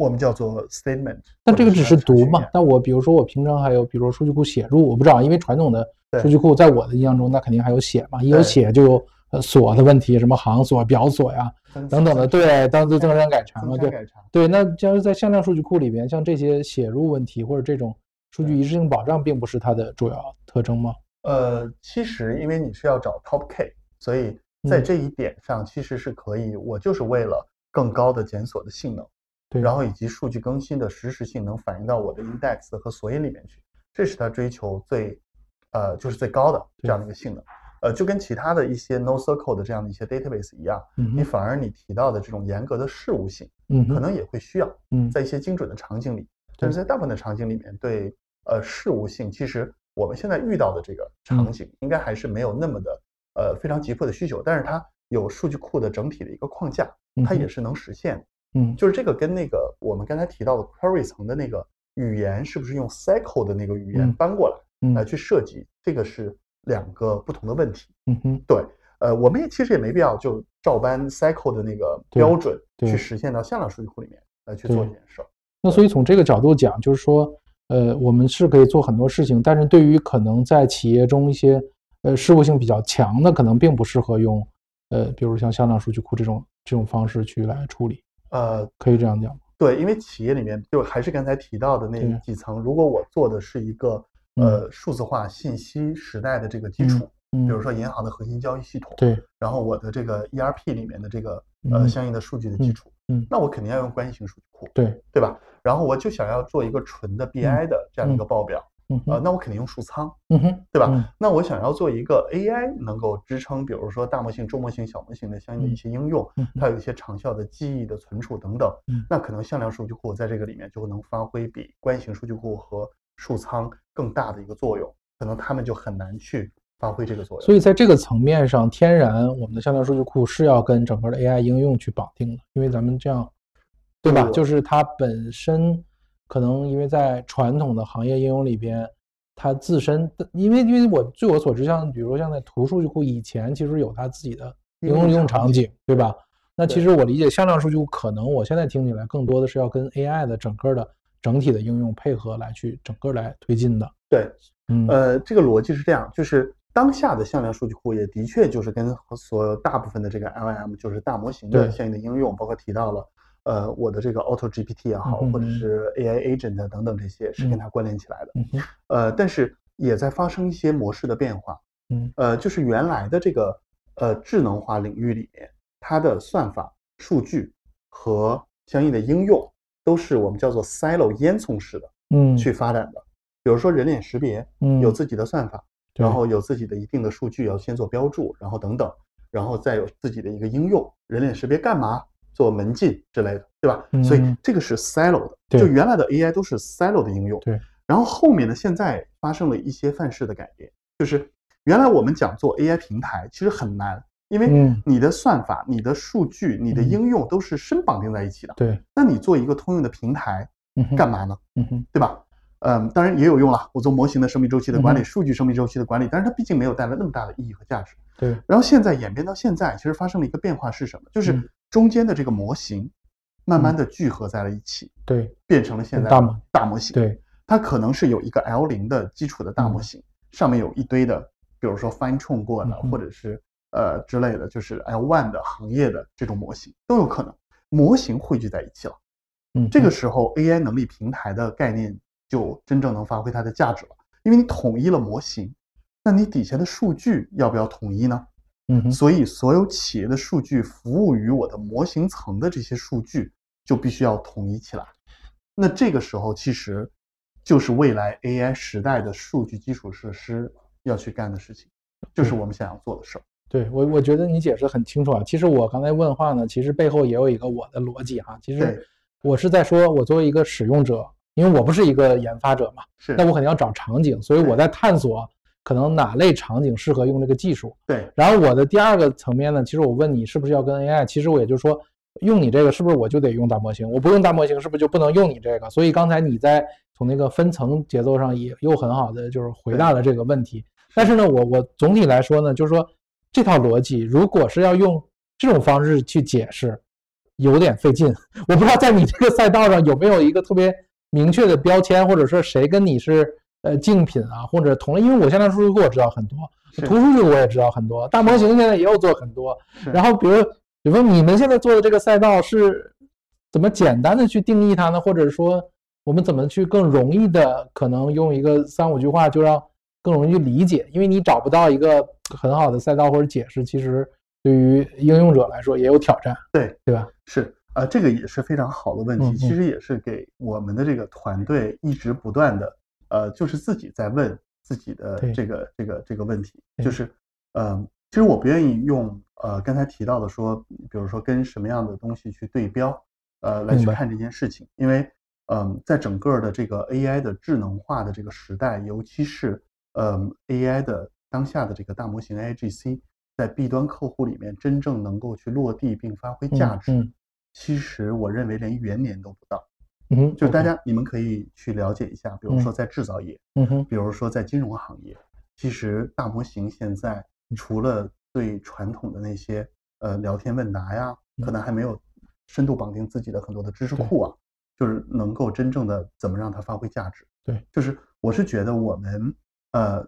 我们叫做 statement。但这个只是读嘛嘛，，但我比如说我平常还有，比如说数据库写入，我不知道，因为传统的数据库在我的印象中，那肯定还有写嘛，一有写就有呃锁的问题，什么行锁、表锁呀等等的，对，当时增删改查嘛，对。对。那假如在向量数据库里边，像这些写入问题或者这种数据一致性保障，并不是它的主要特征吗？呃，其实因为你是要找 top k，所以在嗯这一点上其实是可以，我就是为了更高的检索的性能。对，然后以及数据更新的实时性能反映到我的 index 和索引里面去，这是它追求最，呃，就是最高的这样的一个性能。呃，就跟其他的一些 NoSQL 的这样的一些 database 一样，嗯你反而你提到的这种严格的事务性，嗯可能也会需要嗯。在一些精准的场景里，但是在大部分的场景里面，对呃事务性，其实我们现在遇到的这个嗯。场景，应该还是没有那么的呃非常急迫的需求，但是它有数据库的整体的一个框架，它也是能实现的。嗯就是这个跟那个我们刚才提到的 query 层的那个语言，是不是用 cycle 的那个语言嗯搬过来嗯来去设计？这个是两个不同的问题。嗯哼对，呃，我们也其实也没必要就照搬 cycle 的那个标准对去实现到向量数据库里面来去做这件事儿。那所以从这个角度讲，就是说，呃，我们是可以做很多事情，但是对于可能在企业中一些呃事务性比较强的，可能并不适合用呃，比如像向量数据库这种这种方式去来处理，呃，可以这样讲吗？对，因为企业里面就还是刚才提到的那几层，如果我做的是一个呃数字化信息时代的这个基础，嗯，比如说银行的核心交易系统，对，然后我的这个 ERP 里面的这个呃嗯。相应的数据的基础，嗯。那我肯定要用关系型数据库，对，对吧？然后我就想要做一个纯的 BI 的这样一个报表，呃，嗯哼，那我肯定用数仓，嗯哼，对吧？嗯那我想要做一个 AI 能够支撑，比如说大模型、中模型、小模型的相应的一些应用，嗯它有一些长效的记忆的存储等等，嗯那可能向量数据库在这个里面就能发挥比关系型数据库和数仓更大的一个作用，可能他们就很难去发挥这个作用。所以在这个层面上，天然我们的向量数据库是要跟整个的 AI 应用去绑定的，因为咱们这样，对吧？对就是它本身可能因为在传统的行业应用里边，它自身的，因为因为我据我所知，像比如说像在图数据库以前其实有它自己的应用应用场景，对吧？那其实我理解向量数据库可能我现在听起来更多的是要跟 AI 的整个的整体的应用配合来去整个来推进的。对，嗯，呃，这个逻辑是这样，就是当下的向量数据库也的确就是跟所有大部分的这个 LLM，就是大模型的相应的应用，包括提到了呃我的这个 Auto GPT 也好，或者是 AI Agent 等等这些是跟它关联起来的。嗯，呃，但是也在发生一些模式的变化。嗯呃，就是原来的这个呃智能化领域里面，它的算法、数据和相应的应用都是我们叫做 silo 烟囱式的嗯，去发展的。比如说人脸识别，嗯有自己的算法，然后有自己的一定的数据要先做标注，然后等等，然后再有自己的一个应用。人脸识别干嘛？做门禁之类的，对吧？所以嗯这个是 silo 的，就原来的 AI 都是 silo 的应用。对。然后后面呢，现在发生了一些范式的改变，就是原来我们讲做 AI 平台其实很难，因为嗯你的算法、你的数据、你的嗯应用都是深绑定在一起的。对，那你做一个通用的平台嗯，干嘛呢？嗯哼，对吧？嗯，当然也有用了，我做模型的生命周期的管理、嗯数据生命周期的管理，但是它毕竟没有带来那么大的意义和价值。对，然后现在演变到现在，其实发生了一个变化是什么？就是嗯中间的这个模型慢慢的聚合在了一起，对，变成了现在的大模大模型。对，它可能是有一个 L 零的基础的大模型，上面有一堆的，比如说 fine tune 过的，或者是呃之类的，就是 L one 的行业的这种模型都有可能。模型汇聚在一起了，嗯，这个时候 AI 能力平台的概念就真正能发挥它的价值了，因为你统一了模型，那你底下的数据要不要统一呢？嗯哼，所以所有企业的数据服务于我的模型层的这些数据就必须要统一起来。那这个时候其实就是未来 AI 时代的数据基础设施要去干的事情，就是我们想要做的事儿。对我，我觉得你解释的很清楚啊。其实我刚才问话呢，其实背后也有一个我的逻辑哈。其实我是在说，我作为一个使用者，因为我不是一个研发者嘛，是，那我肯定要找场景，所以我在探索可能哪类场景适合用这个技术。对。然后我的第二个层面呢，其实我问你是不是要跟 AI？其实我也就是说，用你这个是不是我就得用大模型？我不用大模型是不是就不能用你这个？所以刚才你在从那个分层节奏上也又很好的就是回答了这个问题。但是呢，我我总体来说呢，就是说。这套逻辑，如果是要用这种方式去解释，有点费劲。我不知道在你这个赛道上有没有一个特别明确的标签，或者说谁跟你是呃竞品啊，或者同类。因为我现在数据库我知道很多，图数据我也知道很多，大模型现在也有做很多。然后比如，比如说你们现在做的这个赛道是怎么简单的去定义它呢？或者说我们怎么去更容易的，可能用一个三五句话就让更容易去理解？因为你找不到一个。很好的赛道或者解释，其实对于应用者来说也有挑战，对对吧？是啊，这个也是非常好的问题，其实也是给我们的这个团队一直不断的，呃，就是自己在问自己的这个这个这个问题，就是，嗯，其实我不愿意用呃刚才提到的说，比如说跟什么样的东西去对标，呃，来去看这件事情，因为，嗯，在整个的这个 AI 的智能化的这个时代，尤其是嗯 AI 的。当下的这个大模型 AIGC 在 B 端客户里面真正能够去落地并发挥价值，其实我认为连元年都不到。嗯，就大家你们可以去了解一下，比如说在制造业，嗯哼，比如说在金融行业，其实大模型现在除了对传统的那些呃聊天问答呀，可能还没有深度绑定自己的很多的知识库啊，就是能够真正的怎么让它发挥价值。对，就是我是觉得我们呃。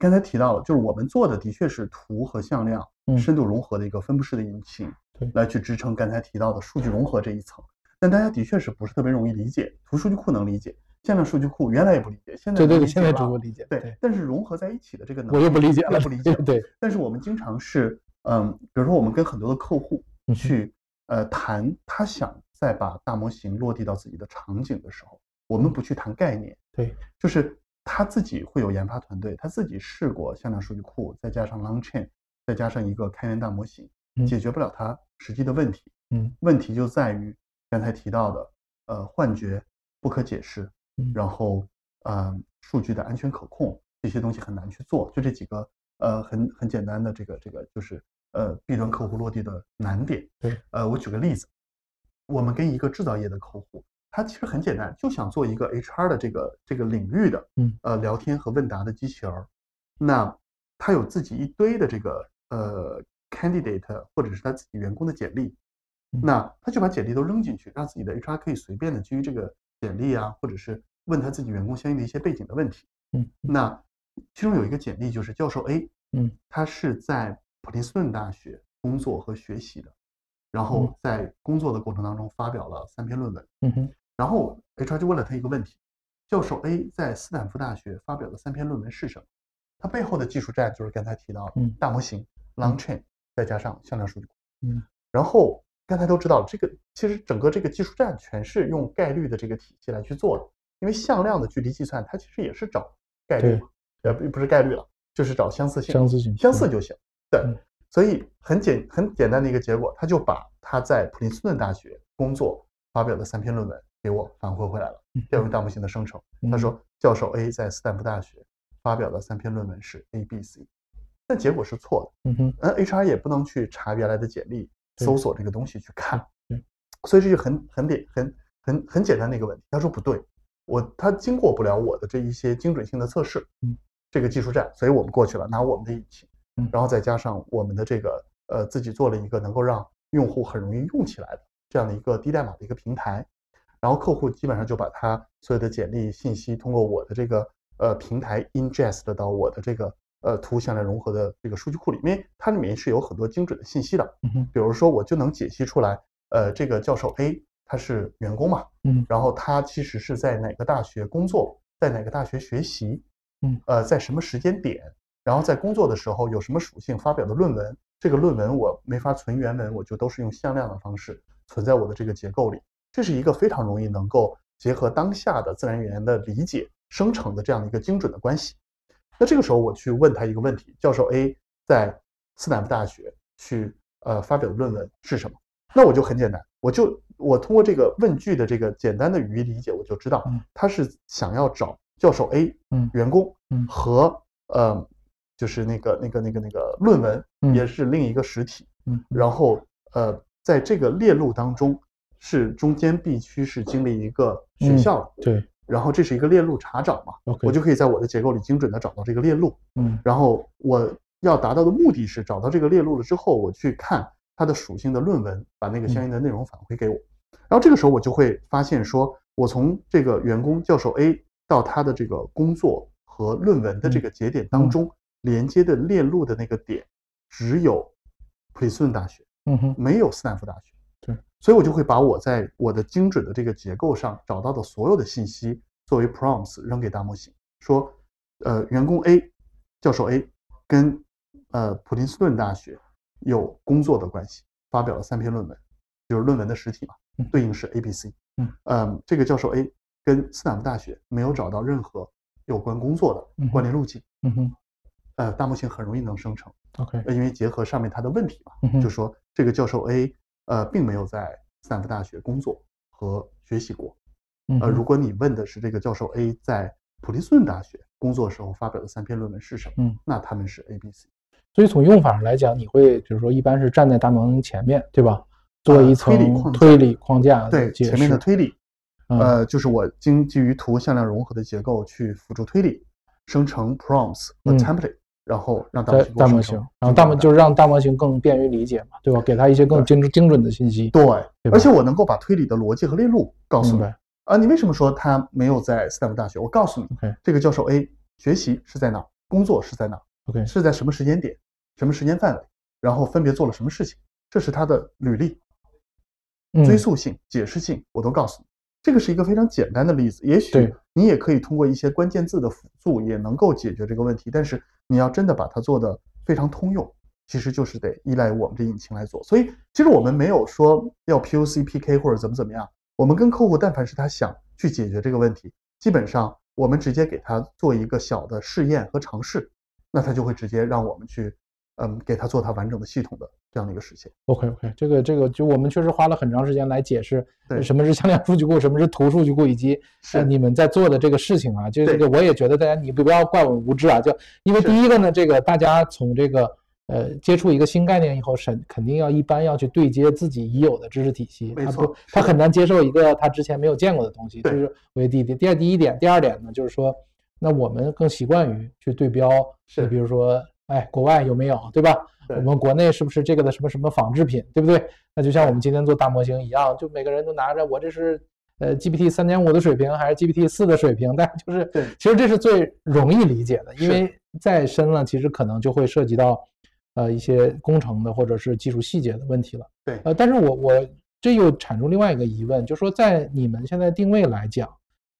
刚才提到了，就是我们做的的确是图和向量深度融合的一个分布式的引擎，对，来去支撑刚才提到的数据融合这一层。但大家的确是不是特别容易理解？图数据库能理解，向量数据库原来也不理解，现在对对对，现在逐步理解。对，但是融合在一起的这个能力我又不理解了，不理解。对，但是我们经常是，嗯，比如说我们跟很多的客户去，呃，谈他想再把大模型落地到自己的场景的时候，我们不去谈概念，对，就是。他自己会有研发团队，他自己试过向量数据库，再加上 Long Chain，再加上一个开源大模型，解决不了他实际的问题。嗯，问题就在于刚才提到的，呃，幻觉、不可解释，然后呃，数据的安全可控这些东西很难去做。就这几个呃很很简单的这个这个就是呃 B 端客户落地的难点。对，呃，我举个例子，我们跟一个制造业的客户。他其实很简单，就想做一个 HR 的这个这个领域的，嗯，呃，聊天和问答的机器人儿。那他有自己一堆的这个呃 candidate 或者是他自己员工的简历，那他就把简历都扔进去，让自己的 HR 可以随便的基于这个简历啊，或者是问他自己员工相应的一些背景的问题。嗯，那其中有一个简历就是教授 A，嗯，他是在普林斯顿大学工作和学习的，然后在工作的过程当中发表了三篇论文。嗯哼。然后 HR 就问了他一个问题：教授 A 在斯坦福大学发表的三篇论文是什么？他背后的技术栈就是刚才提到的大模型 long chain，再加上向量数据库。嗯。然后刚才都知道了，这个其实整个这个技术栈全是用概率的这个体系来去做的，因为向量的距离计算它其实也是找概率嘛，呃不不是概率了，就是找相似性，相似性相似就行。对。所以很简很简单的一个结果，他就把他在普林斯顿大学工作发表的三篇论文。给我反馈回来了，调用大模型的生成。他说，教授 A 在斯坦福大学发表的三篇论文是 A、B、C，但结果是错的。嗯哼，嗯，HR 也不能去查原来的简历，搜索这个东西去看。对，所以这就很很简很很很简单的一个问题。他说不对，我他经过不了我的这一些精准性的测试。嗯，这个技术栈，所以我们过去了，拿我们的引擎，然后再加上我们的这个呃自己做了一个能够让用户很容易用起来的这样的一个低代码的一个平台。然后客户基本上就把他所有的简历信息通过我的这个呃平台 ingest 到我的这个呃图向量融合的这个数据库里面，它里面是有很多精准的信息的。嗯比如说我就能解析出来，呃，这个教授 A 他是员工嘛，嗯，然后他其实是在哪个大学工作，在哪个大学学习，嗯，呃，在什么时间点，然后在工作的时候有什么属性发表的论文，这个论文我没法存原文，我就都是用向量的方式存在我的这个结构里。这是一个非常容易能够结合当下的自然语言的理解生成的这样的一个精准的关系。那这个时候我去问他一个问题：教授 A 在斯坦福大学去呃发表的论文是什么？那我就很简单，我就我通过这个问句的这个简单的语义理解，我就知道他是想要找教授 A 嗯员工嗯和呃就是那个那个那个那个论文嗯。也是另一个实体，嗯然后呃在这个链路当中是中间必须是经历一个学嗯校的，对然后这是一个链路查找嘛我就可以在我的结构里精准的找到这个链路，嗯然后我要达到的目的是找到这个链路了之后，我去看它的属性的论文，把那个相应的内容返回给我。然后这个时候我就会发现说，我从这个员工教授 A 到他的这个工作和论文的这个节点当中，连接的链路的那个点只有普林斯顿大学，嗯哼，没有斯坦福大学。对，所以我就会把我在我的精准的这个结构上找到的所有的信息作为 prompts 扔给大模型，说，呃，员工 A 教授 A 跟呃普林斯顿大学有工作的关系，发表了三篇论文，就是论文的实体嘛嗯，对应是 A、B、C。嗯，呃，这个教授 A 跟斯坦福大学没有找到任何有关工作的关联路径，嗯哼呃，大模型很容易能生成。，OK，呃因为结合上面它的问题嘛，嗯就说这个教授 A 呃并没有在斯坦福大学工作和学习过。呃，如果你问的是这个教授 A 在普林斯顿大学工作时候发表的三篇论文是什么，嗯，那他们是 A、B、C。所以从用法上来讲，你会就是说一般是站在大模型前面，对吧？做一层推理框架推理框架对，前面的推理，嗯呃，就是我经基于图向量融合的结构去辅助推理，生成 prompts 和嗯 template，、然后让大大模型，然后大模就是让大模型更便于理解嘛，对吧？给他一些更精精准的信息。对，对而且我能够把推理的逻辑和链路告诉你。啊，你为什么说他没有在斯坦福大学？我告诉你这个教授 A 学习是在哪儿，工作是在哪儿，OK，是在什么时间点、什么时间范围，然后分别做了什么事情，这是他的履历、嗯追溯性、解释性，我都告诉你。这个是一个非常简单的例子，也许你也可以通过一些关键字的辅助也能够解决这个问题，但是你要真的把它做的非常通用，其实就是得依赖我们这引擎来做。所以其实我们没有说要 POC、PK 或者怎么怎么样，我们跟客户但凡是他想去解决这个问题，基本上我们直接给他做一个小的试验和尝试，那他就会直接让我们去，嗯，给他做他完整的系统的这样的一个实现。OK OK，这个这个就我们确实花了很长时间来解释对什么是向量数据库，什么是图数据库，以及是呃你们在做的这个事情啊，就这个我也觉得大家你不要怪我无知啊，就因为第一个呢，这个大家从这个呃接触一个新概念以后，审肯定要一般要去对接自己已有的知识体系，他没错不他很难接受一个他之前没有见过的东西，这对是为第一点。第二第一点，第二点呢，就是说，那我们更习惯于去对标，是比如说，哎，国外有没有，对吧？对我们国内是不是这个的什么什么仿制品，对不对？那就像我们今天做大模型一样，就每个人都拿着我这是呃 GPT 三点五的水平还是 GPT 四的水平，但就是对其实这是最容易理解的，因为再深了，其实可能就会涉及到呃一些工程的或者是技术细节的问题了。对呃，但是我我这又产生另外一个疑问，就是说在你们现在定位来讲，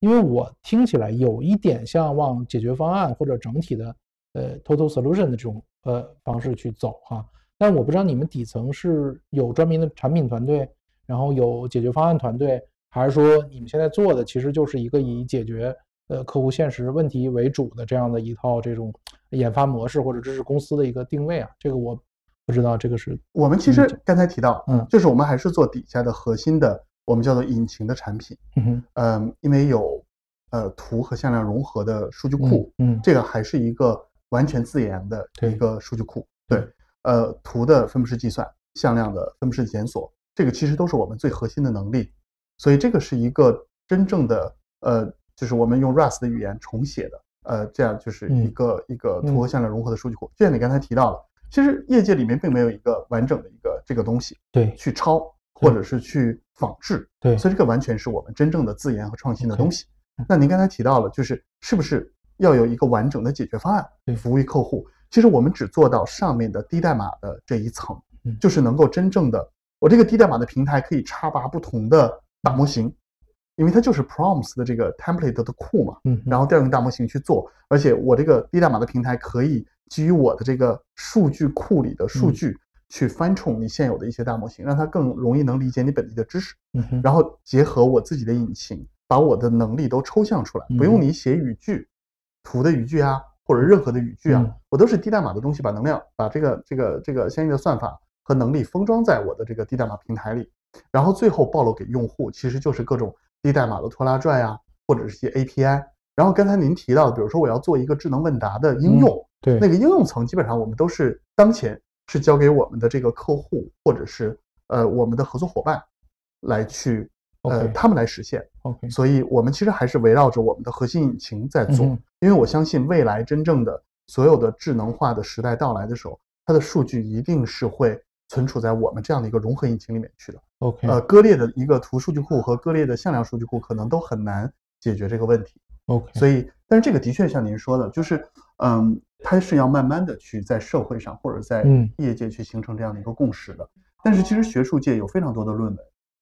因为我听起来有一点像往解决方案或者整体的呃 total solution 的这种呃方式去走哈，但我不知道你们底层是有专门的产品团队，然后有解决方案团队，还是说你们现在做的其实就是一个以解决呃客户现实问题为主的这样的一套这种研发模式，或者这是公司的一个定位啊？这个我不知道，这个是我们其实刚才提到，嗯就是我们还是做底下的核心的，我们叫做引擎的产品。嗯哼嗯，因为有呃图和向量融合的数据库，嗯这个还是一个完全自研的对一个数据库。对对，呃，图的分布式计算、向量的分布式检索，这个其实都是我们最核心的能力。所以这个是一个真正的呃，就是我们用 Rust 的语言重写的，呃，这样就是一嗯个、一个嗯图和向量融合的数据库。就像你刚才提到了，其实业界里面并没有一个完整的一个这个东西对去抄或者是去仿制。对所以这个完全是我们真正的自研和创新的东西。那您刚才提到了，就是是不是要有一个完整的解决方案对。服务于客户？其实我们只做到上面的低代码的这一层嗯，就是能够真正的，我这个低代码的平台可以插拔不同的大模型，因为它就是 prompts 的这个 template 的库嘛，嗯然后调用大模型去做，而且我这个低代码的平台可以基于我的这个数据库里的数据去 fine tune 你现有的一些大模型，让它更容易能理解你本地的知识，嗯，然后结合我自己的引擎，把我的能力都抽象出来，不用嗯你写语句，图的语句啊，或者任何的语句啊，嗯我都是低代码的东西，把能量把这个这个这个相应的算法和能力封装在我的这个低代码平台里，然后最后暴露给用户，其实就是各种低代码的拖拉拽啊，或者是一些 API。然后刚才您提到的，比如说我要做一个智能问答的应用，对，那个应用层基本上我们都是当前是交给我们的这个客户或者是呃我们的合作伙伴来去呃他们来实现。OK，所以我们其实还是围绕着我们的核心引擎在做，嗯因为我相信未来真正的所有的智能化的时代到来的时候，它的数据一定是会存储在我们这样的一个融合引擎里面去的。OK 呃，割裂的一个图数据库和割裂的向量数据库可能都很难解决这个问题。OK，所以，但是这个的确像您说的，就是，嗯，它是要慢慢的去在社会上或者在嗯业界去形成这样的一个共识的。但是其实学术界有非常多的论文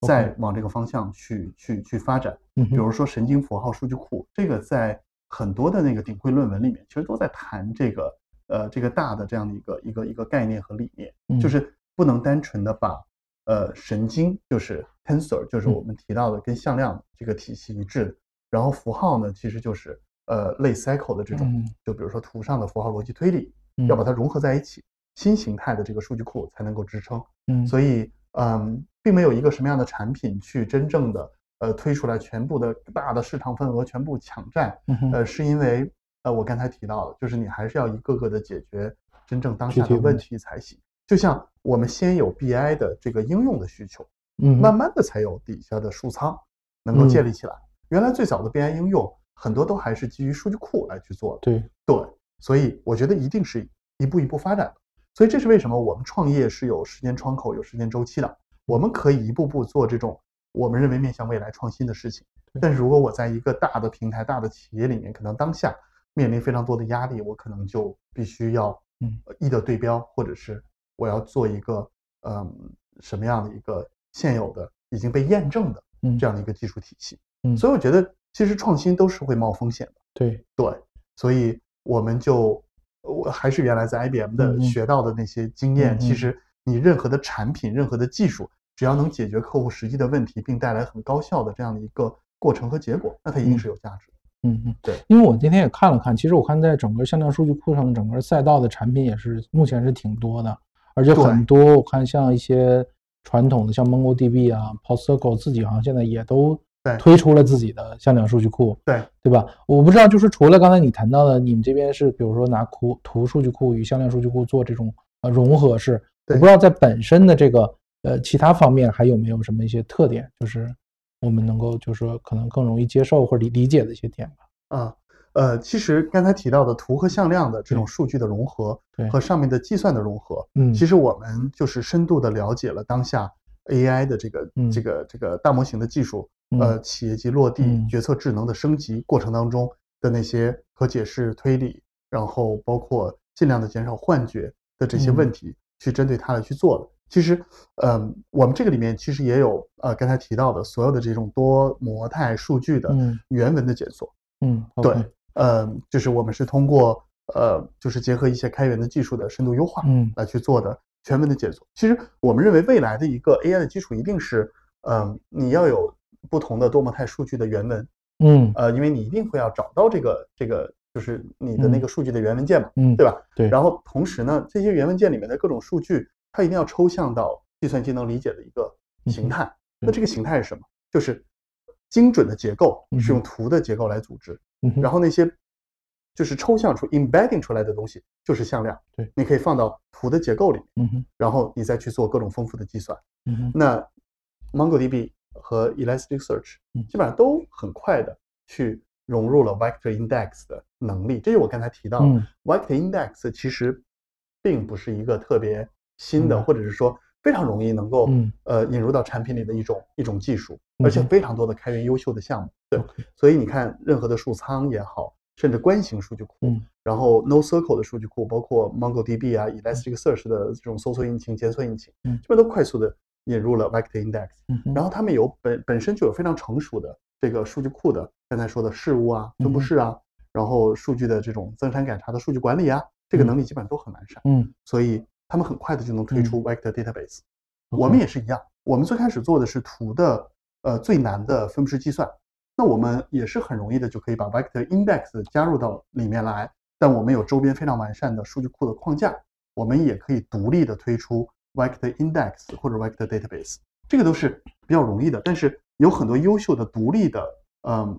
在往这个方向去去去发展，比如说神经符号数据库，这个在很多的那个顶会论文里面，其实都在谈这个呃这个大的这样的一个一个一个概念和理念，嗯。就是不能单纯的把呃神经就是 tensor 就是嗯。我们提到的跟向量这个体系一致的，然后符号呢其实就是呃类 cycle 的这种，嗯。就比如说图上的符号逻辑推理，嗯。要把它融合在一起，新形态的这个数据库才能够支撑。嗯。所以，嗯，并没有一个什么样的产品去真正的呃推出来全部的大的市场份额全部抢占，呃，是因为呃我刚才提到的，就是你还是要一个个的解决真正当下的问题题才行。就像我们先有 BI 的这个应用的需求，嗯慢慢的才有底下的数仓能够嗯建立起来。原来最早的 BI 应用很多都还是基于数据库来去做的，对，对，所以我觉得一定是一步一步发展的。所以这是为什么我们创业是有时间窗口、有时间周期的。我们可以一步步做这种我们认为面向未来创新的事情。但是如果我在一个大的平台、大的企业里面，可能当下面临非常多的压力，我可能就必须要嗯呃一的对标，或者是我要做一个嗯什么样的一个现有的已经被验证的嗯这样的一个技术体系。嗯所以我觉得其实创新都是会冒风险的。对，对，所以我们就我还是原来在 IBM 的学到的那些经验。其实你任何的产品、任何的技术，只要能解决客户实际的问题，并带来很高效的这样的一个过程和结果，那它一定嗯是有价值的。嗯嗯，对，因为我今天也看了看，其实我看在整个向量数据库上的整个赛道的产品也是目前是挺多的，而且很多我看像一些传统的像 MongoDB 啊、PostgreSQL 自己好像现在也都推出了自己的向量数据库，对，对吧？我不知道，就是除了刚才你谈到的，你们这边是比如说拿图图数据库与向量数据库做这种呃融合式，我对。不知道在本身的这个呃其他方面还有没有什么一些特点，就是我们能够就是说可能更容易接受或者理理解的一些点吧。啊，呃，其实刚才提到的图和向量的这种数据的融合对和上面的计算的融合，嗯，其实我们就是深度的了解了当下 AI 的这个嗯这个这个大模型的技术，嗯呃，企业级落地嗯。决策智能的升级过程当中的那些可解释推理，然后包括尽量的减少幻觉的这些嗯。问题，去针对它来去做的。其实，嗯，我们这个里面其实也有呃刚才提到的所有的这种多模态数据的嗯原文的检索，嗯，对呃，就是我们是通过呃，就是结合一些开源的技术的深度优化，嗯来去做的全文的检索。其实我们认为未来的一个 AI 的基础一定是，嗯、你要有不同的多模态数据的原文，嗯呃，因为你一定会要找到这个这个就是你的那嗯个数据的原文件嘛，嗯，对吧？对，然后同时呢，这些原文件里面的各种数据，它一定要抽象到计算机能理解的一个形态。那这个形态是什么？就是精准的结构是用图的结构来组织，嗯哼然后那些就是抽象出 embedding 出来的东西就是向量，对，你可以放到图的结构里面，嗯哼然后你再去做各种丰富的计算。嗯哼那 MongoDB 和 Elasticsearch 嗯基本上都很快的去融入了 Vector Index 的能力，这就是我刚才提到 Vector Index 其实并不是一个特别新的，嗯。或者是说非常容易能够嗯。呃引入到产品里的一种一种技术，嗯而且非常多的开源优秀的项目。对所以你看，任何的数仓也好，甚至关型数据库，嗯。然后 NoSQL 的数据库，包括 MongoDB 啊、Elasticsearch 的这种搜索引擎、检索引擎，嗯。这边都快速的引入了 Vector Index。嗯，然后他们有本本身就有非常成熟的这个数据库的，刚才说的事务啊、分布式啊，然后数据的这种增删改查的数据管理啊，这个嗯能力基本上都很完善。嗯所以他们很快的就能推出 vector database。我们也是一样，我们最开始做的是图的呃最难的分布式计算，那我们也是很容易的就可以把 vector index 加入到里面来，但我们有周边非常完善的数据库的框架，我们也可以独立的推出 vector index 或者 vector database，这个都是比较容易的。但是有很多优秀的独立的嗯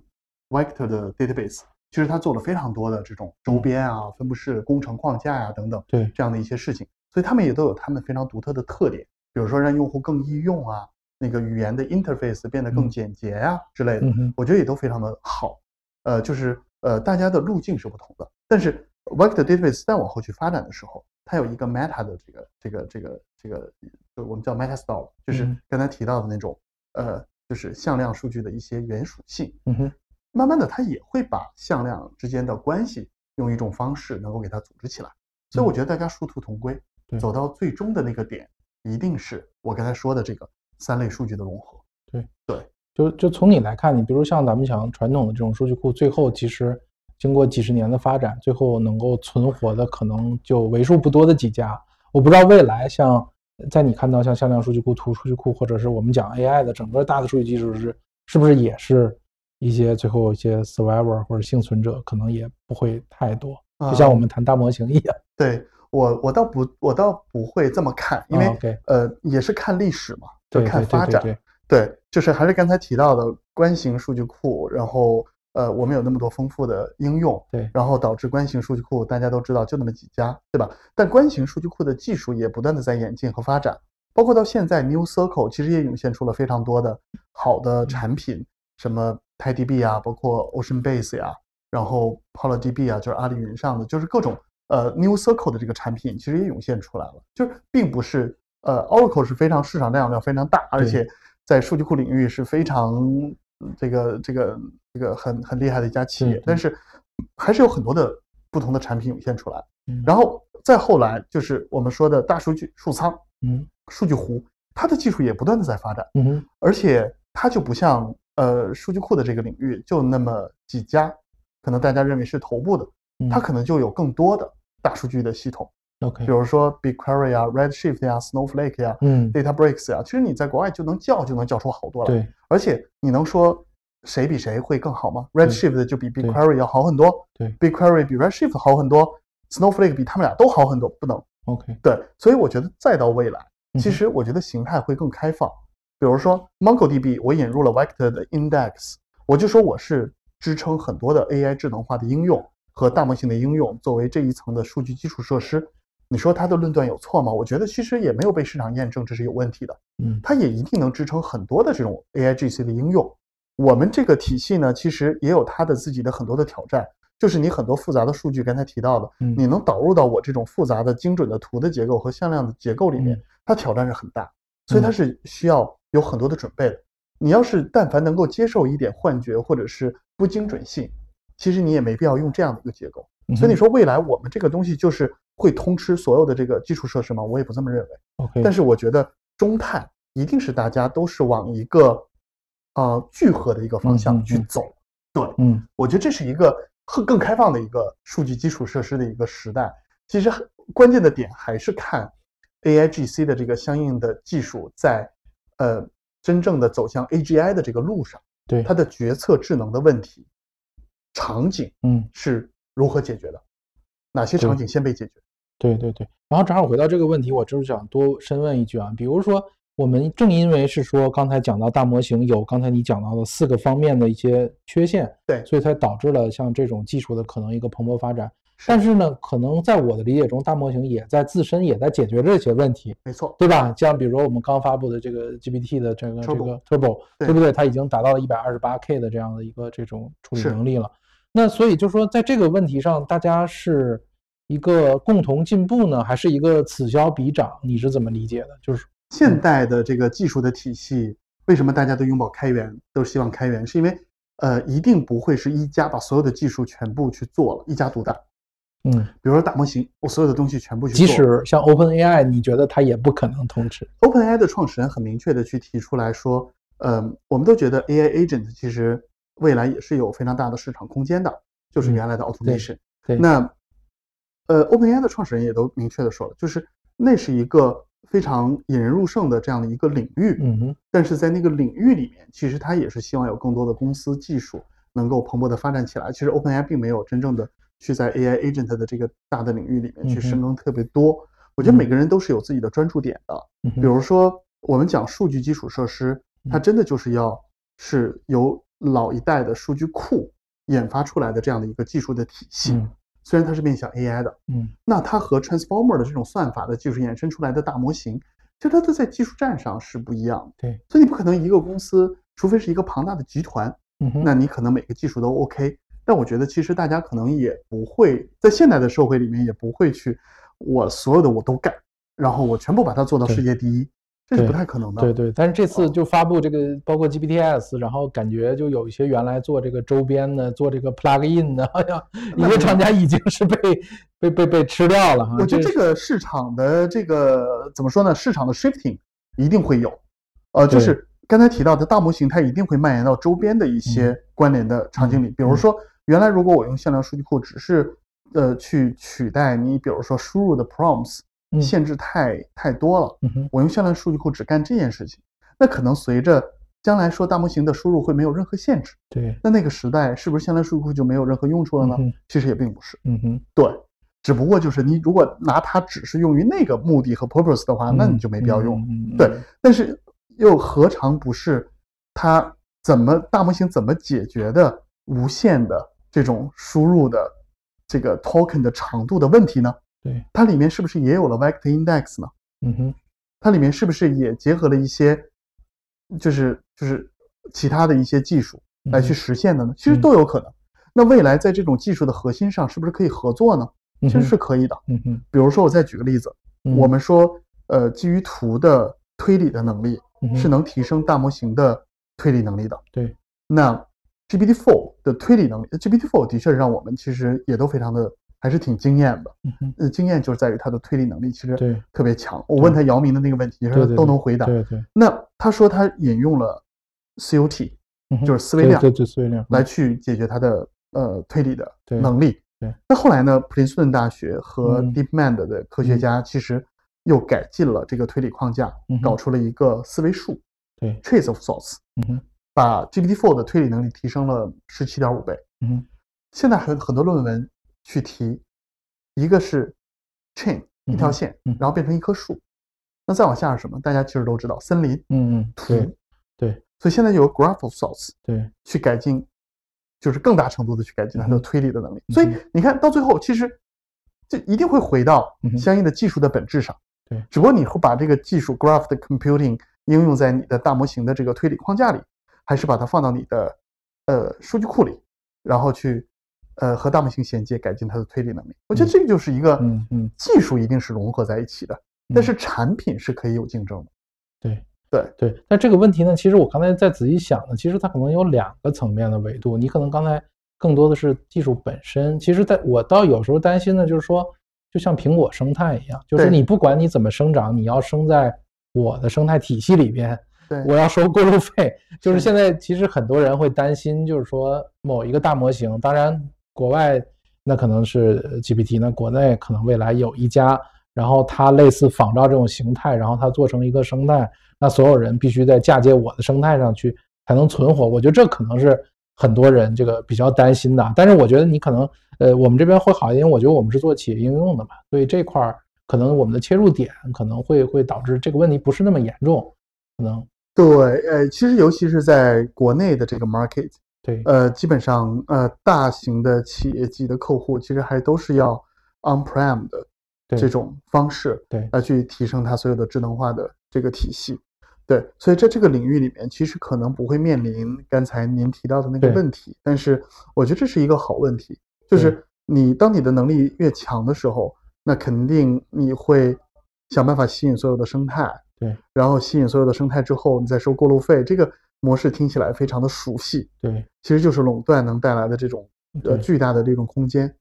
vector 的 database，其实它做了非常多的这种周边啊、分布式工程框架呀等等，对。这样的一些事情，所以他们也都有他们非常独特的特点。比如说让用户更易用啊，那个语言的 interface 变得更简洁呀之类的，我觉得也都非常的好。呃，就是呃大家的路径是不同的，但是 vector database 再往后去发展的时候，它有一个 meta 的这个这个这个这个，就我们叫 Meta Store，就是刚才提到的那种呃，就是向量数据的一些原属性。嗯哼，慢慢的它也会把向量之间的关系用一种方式能够给它组织起来。所以我觉得大家殊途同归，走到最终的那个点。一定是我刚才说的这个三类数据的融合。对对，就就从你来看，你比如像咱们讲传统的这种数据库，最后其实经过几十年的发展，最后能够存活的可能就为数不多的几家。我不知道未来像在你看到像向量数据库、图数据库，或者是我们讲 AI 的整个大的数据基础是，是不是也是一些最后一些 survivor 或者幸存者，可能也不会太多，就像我们谈大模型一样。对。我我倒不我倒不会这么看，因为呃也是看历史嘛，就看发展。对，就是还是刚才提到的关型数据库，然后呃我们有那么多丰富的应用，对，然后导致关型数据库大家都知道就那么几家，对吧？但关型数据库的技术也不断的在演进和发展，包括到现在 New Circle 其实也涌现出了非常多的好的产品，什么 TiDB 啊，包括 Ocean Base 呀，然后 PolarDB 啊，就是阿里云上的，就是各种。呃，New Circle 的这个产品其实也涌现出来了，就是并不是呃，Oracle 是非常市场量量非常大，而且在数据库领域是非常这个这个这个很很厉害的一家企业，但是还是有很多的不同的产品涌现出来。然后再后来就是我们说的大数据数仓，嗯，数据湖，它的技术也不断的在发展，嗯，而且它就不像呃数据库的这个领域就那么几家，可能大家认为是头部的。它可能就有更多的大数据的系统，OK，比如说 BigQuery 啊、Redshift 呀、Snowflake 呀、嗯、DataBricks 呀，其实你在国外就能叫，就能叫出好多了。对，而且你能说谁比谁会更好吗？Redshift 就比 BigQuery 要好很多，对，BigQuery 比 Redshift 好很多，Snowflake 比他们俩都好很多，不能。OK，对，所以我觉得再到未来，其实我觉得形态会更开放。比如说 MongoDB，我引入了 Vector 的 Index，我就说我是支撑很多的 AI 智能化的应用。和大模型的应用作为这一层的数据基础设施，你说他的论断有错吗？我觉得其实也没有被市场验证这是有问题的。嗯，它也一定能支撑很多的这种 AI GC 的应用。我们这个体系呢，其实也有它的自己的很多的挑战，就是你很多复杂的数据，刚才提到的，你能导入到我这种复杂的精准的图的结构和向量的结构里面，它挑战是很大，所以它是需要有很多的准备的。你要是但凡能够接受一点幻觉或者是不精准性。其实你也没必要用这样的一个结构，所以你说未来我们这个东西就是会通吃所有的这个基础设施吗？我也不这么认为。OK，但是我觉得中碳一定是大家都是往一个呃聚合的一个方向去走。对，嗯，我觉得这是一个更更开放的一个数据基础设施的一个时代。其实关键的点还是看 AIGC 的这个相应的技术在呃真正的走向 AGI 的这个路上，对它的决策智能的问题。场景，嗯，是如何解决的？哪些场景先被解决？对对对。然后正好回到这个问题，我就是想多深问一句啊，比如说，我们正因为是说刚才讲到大模型有刚才你讲到的四个方面的一些缺陷，对，所以才导致了像这种技术的可能一个蓬勃发展。但是呢，可能在我的理解中，大模型也在自身也在解决这些问题，没错，对吧？像比如说我们刚发布的这个 GPT 的这个这个 Turbo，对不对？它已经达到了一百二十八 K 的这样的一个这种处理能力了。那所以就说，在这个问题上，大家是一个共同进步呢，还是一个此消彼长？你是怎么理解的？就是现代的这个技术的体系，为什么大家都拥抱开源，都希望开源？是因为呃，一定不会是一家把所有的技术全部去做了，一家独大。嗯，比如说大模型，我所有的东西全部去。即使像 OpenAI，你觉得它也不可能通吃？OpenAI 的创始人很明确的去提出来说，嗯，我们都觉得 AI agent 其实。未来也是有非常大的市场空间的，就是原来的 automation。对，那呃，OpenAI 的创始人也都明确的说了，就是那是一个非常引人入胜的这样的一个领域。嗯哼，但是在那个领域里面，其实他也是希望有更多的公司技术能够蓬勃的发展起来。其实 OpenAI 并没有真正的去在 AI agent 的这个大的领域里面去深耕特别多。我觉得每个人都是有自己的专注点的。比如说，我们讲数据基础设施，它嗯真的就是要是由老一代的数据库研发出来的这样的一个技术的体系。嗯虽然它是面向 AI 的，嗯那它和 Transformer 的这种算法的技术衍生出来的大模型，其实它都在技术站上是不一样的。对，所以你不可能一个公司，除非是一个庞大的集团，嗯，那你可能每个技术都 OK。但我觉得其实大家可能也不会在现代的社会里面也不会去，我所有的我都干，然后我全部把它做到世界第一，这是不太可能的。对对，但是这次就发布这个，包括 GPTs，然后感觉就有一些原来做这个周边的、做这个 plugin 的，好像 一些厂家已经是被被被被吃掉了哈。我觉得这这个市场的这个怎么说呢？市场的 shifting 一定会有，呃，就是刚才提到的大模型，它一定会蔓延到周边的一些关联的场景里。比如嗯说，原来如果我用向量数据库只是呃去取代你，比如说输入的 prompts 嗯限制太太多了，嗯我用向量数据库只干这件事情，那可能随着将来说大模型的输入会没有任何限制，对，那那个时代是不是向量数据库就没有任何用处了呢嗯？其实也并不是。嗯哼，对，只不过就是你如果拿它只是用于那个目的和 purpose 的话，那你就没必要用。嗯。嗯对，但是又何尝不是它怎么大模型怎么解决的无限的这种输入的这个 token 的长度的问题呢？对，它里面是不是也有了 vector index 呢？嗯哼，它里面是不是也结合了一些，就是就是其他的一些技术来去嗯实现的呢？其实都有可能。那未来在这种技术的核心上，是不是可以合作呢？嗯其实是可以的。嗯哼，比如说，我再举个例子，嗯我们说，呃，基于图的推理的能力嗯是能提升大模型的推理能力的。对，那 GPT-4 的推理能力，GPT-4 的确让我们其实也都非常的还是挺惊艳的。嗯哼，呃，惊艳就是在于它的推理能力其实对特别强。我问他姚明的那个问题，他都能回答。对对，那他说他引用了 COT 嗯就是思维量对对对，思维量来去解决他的呃推理的能力。对那后来呢，普林斯顿大学和嗯 DeepMind 的科学家其实又改进了这个推理框架，嗯搞出了一个思维树对，（trace of thoughts），嗯哼，把 GPT-4 的推理能力提升了十七点五倍。嗯，现在很很多论文去提，一个是 chain 一条线嗯，然后变成一棵树。那再往下是什么？大家其实都知道，森林、嗯嗯，土。对对所以现在有 graph of thoughts 对，去改进，就是更大程度的去改进它的推理的能力。嗯所以你看到最后，其实就一定会回到相应的技术的本质上。对只不过你会把这个技术 graph 的 computing 应用在你的大模型的这个推理框架里，还是把它放到你的呃数据库里，然后去呃和大模型衔接，改进它的推理能力。我觉得嗯这个就是一个嗯嗯技术一定是融合在一起的，但嗯是产品是可以有竞争的。对对对，那这个问题呢，其实我刚才在仔细想呢，其实它可能有两个层面的维度。你可能刚才更多的是技术本身，其实在我倒有时候担心的就是说，就像苹果生态一样，就是你不管你怎么生长，你要生在我的生态体系里边，对，我要收过路费。就是是现在其实很多人会担心，就是说某一个大模型，当然国外那可能是 GPT，那国内可能未来有一家，然后它类似仿照这种形态，然后它做成一个生态，那所有人必须在嫁接我的生态上去才能存活。我觉得这可能是很多人这个比较担心的。但是我觉得你可能呃我们这边会好一点，我觉得我们是做企业应用的嘛，所以这块儿可能我们的切入点可能会会导致这个问题不是那么严重，可能对，呃，其实尤其是在国内的这个 market，对。呃，基本上呃，大型的企业级的客户其实还都是要 on-prem 的这种方式对。来去提升它所有的智能化的这个体系。对，所以在这个领域里面，其实可能不会面临刚才您提到的那个问题，但是我觉得这是一个好问题，就是你当你的能力越强的时候，那肯定你会想办法吸引所有的生态，对。然后吸引所有的生态之后，你再收过路费，这个模式听起来非常的熟悉，对。其实就是垄断能带来的这种呃巨大的这种空间，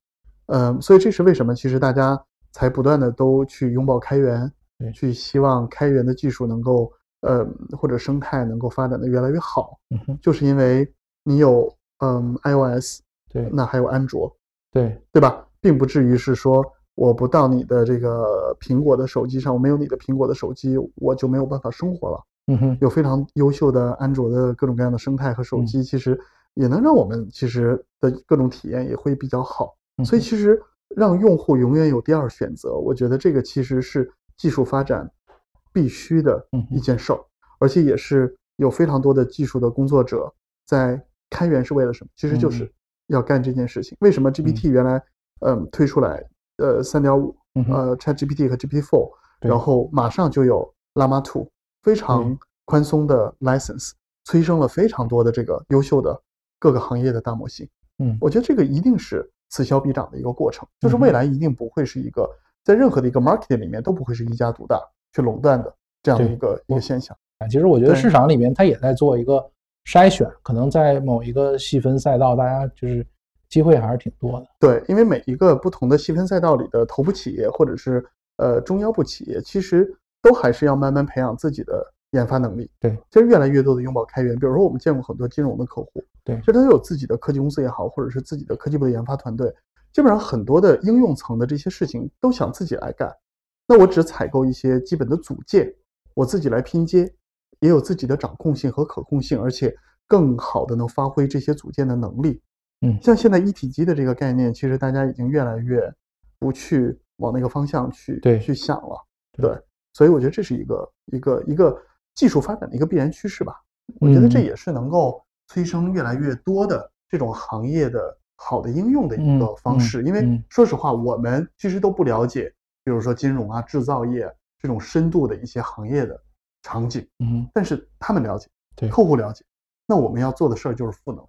嗯，所以这是为什么其实大家才不断的都去拥抱开源对，去希望开源的技术能够呃或者生态能够发展的越来越好，嗯哼。就是因为你有嗯 iOS，对。那还有安卓，对。对吧？并不至于是说我不到你的这个苹果的手机上，我没有你的苹果的手机，我就没有办法生活了。嗯哼，有非常优秀的安卓的各种各样的生态和手机，其实也能让我们其实的各种体验也会比较好。所以其实让用户永远有第二选择，我觉得这个其实是技术发展必须的一件事儿，而且也是有非常多的技术的工作者在开源是为了什么？其实就是要干这件事情。为什么 GPT 原来嗯推出来呃三点五呃 ChatGPT 和 GPT Four，然后马上就有 Llama Two。非常宽松的 license 催生了非常多的这个优秀的各个行业的大模型。嗯，我觉得这个一定是此消彼长的一个过程，就是未来一定不会是一个在任何的一个 market 里面都不会是一家独大去垄断的这样的一个一个现象。啊其实我觉得市场里面它也在做一个筛选，可能在某一个细分赛道，大家就是机会还是挺多的。对，因为每一个不同的细分赛道里的头部企业或者是呃中腰部企业，其实。都还是要慢慢培养自己的研发能力。对，其实越来越多的拥抱开源，比如说我们见过很多金融的客户，对，其实他有自己的科技公司也好，或者是自己的科技部的研发团队，基本上很多的应用层的这些事情都想自己来干。那我只采购一些基本的组件，我自己来拼接，也有自己的掌控性和可控性，而且更好的能发挥这些组件的能力。嗯，像现在一体机的这个概念，其实大家已经越来越不去往那个方向去对去想了。对。所以我觉得这是一个一个一个技术发展的一个必然趋势吧。我觉得这也是能够催生越来越多的这种行业的好的应用的一个方式。因为说实话，我们其实都不了解，比如说金融啊、制造业这种深度的一些行业的场景。嗯，但是他们了解，对客户了解，那我们要做的事儿就是赋能。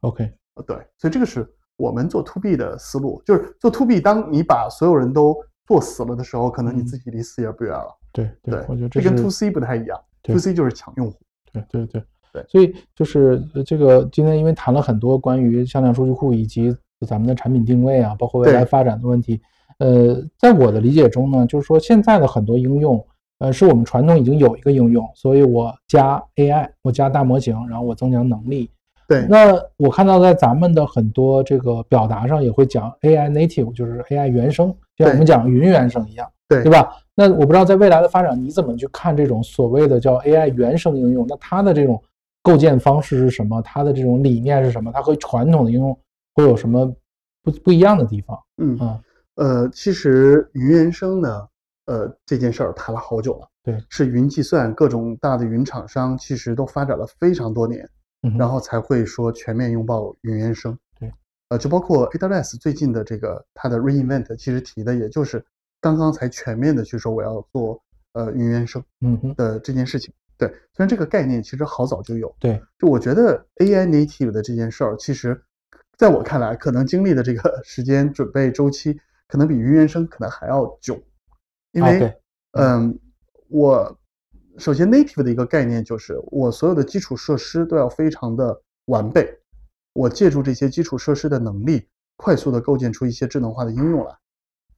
OK，对，所以这个是我们做 To B 的思路，就是做 To B，当你把所有人都做死了的时候，可能你自己离死也不远了。对对，我觉得这跟 To C 不太一样。To C 就是抢用户。对对对对，所以就是这个今天因为谈了很多关于向量数据库以及咱们的产品定位啊，包括未来发展的问题。呃，在我的理解中呢，就是说现在的很多应用，呃，是我们传统已经有一个应用，所以我加 AI，我加大模型，然后我增强能力。对，那我看到在咱们的很多这个表达上也会讲 AI native，就是 AI 原生，像我们讲云原生一样，对对吧？那我不知道在未来的发展，你怎么去看这种所谓的叫 AI 原生应用？那它的这种构建方式是什么？它的这种理念是什么？它和传统的应用会有什么不不一样的地方？嗯啊，呃，其实云原生呢，呃，这件事儿谈了好久了，对，是云计算各种大的云厂商其实都发展了非常多年。然后才会说全面拥抱云原生。对，呃，就包括 AWS 最近的这个它的 Reinvent，其实提的也就是刚刚才全面的去说我要做呃云原生的这件事情。对，虽然这个概念其实好早就有。对，就我觉得 AI native 的这件事儿，其实在我看来，可能经历的这个 时间准备周期，可能比云原生可能还要久。因为，嗯，我。首先，native 的一个概念就是我所有的基础设施都要非常的完备，我借助这些基础设施的能力，快速的构建出一些智能化的应用来。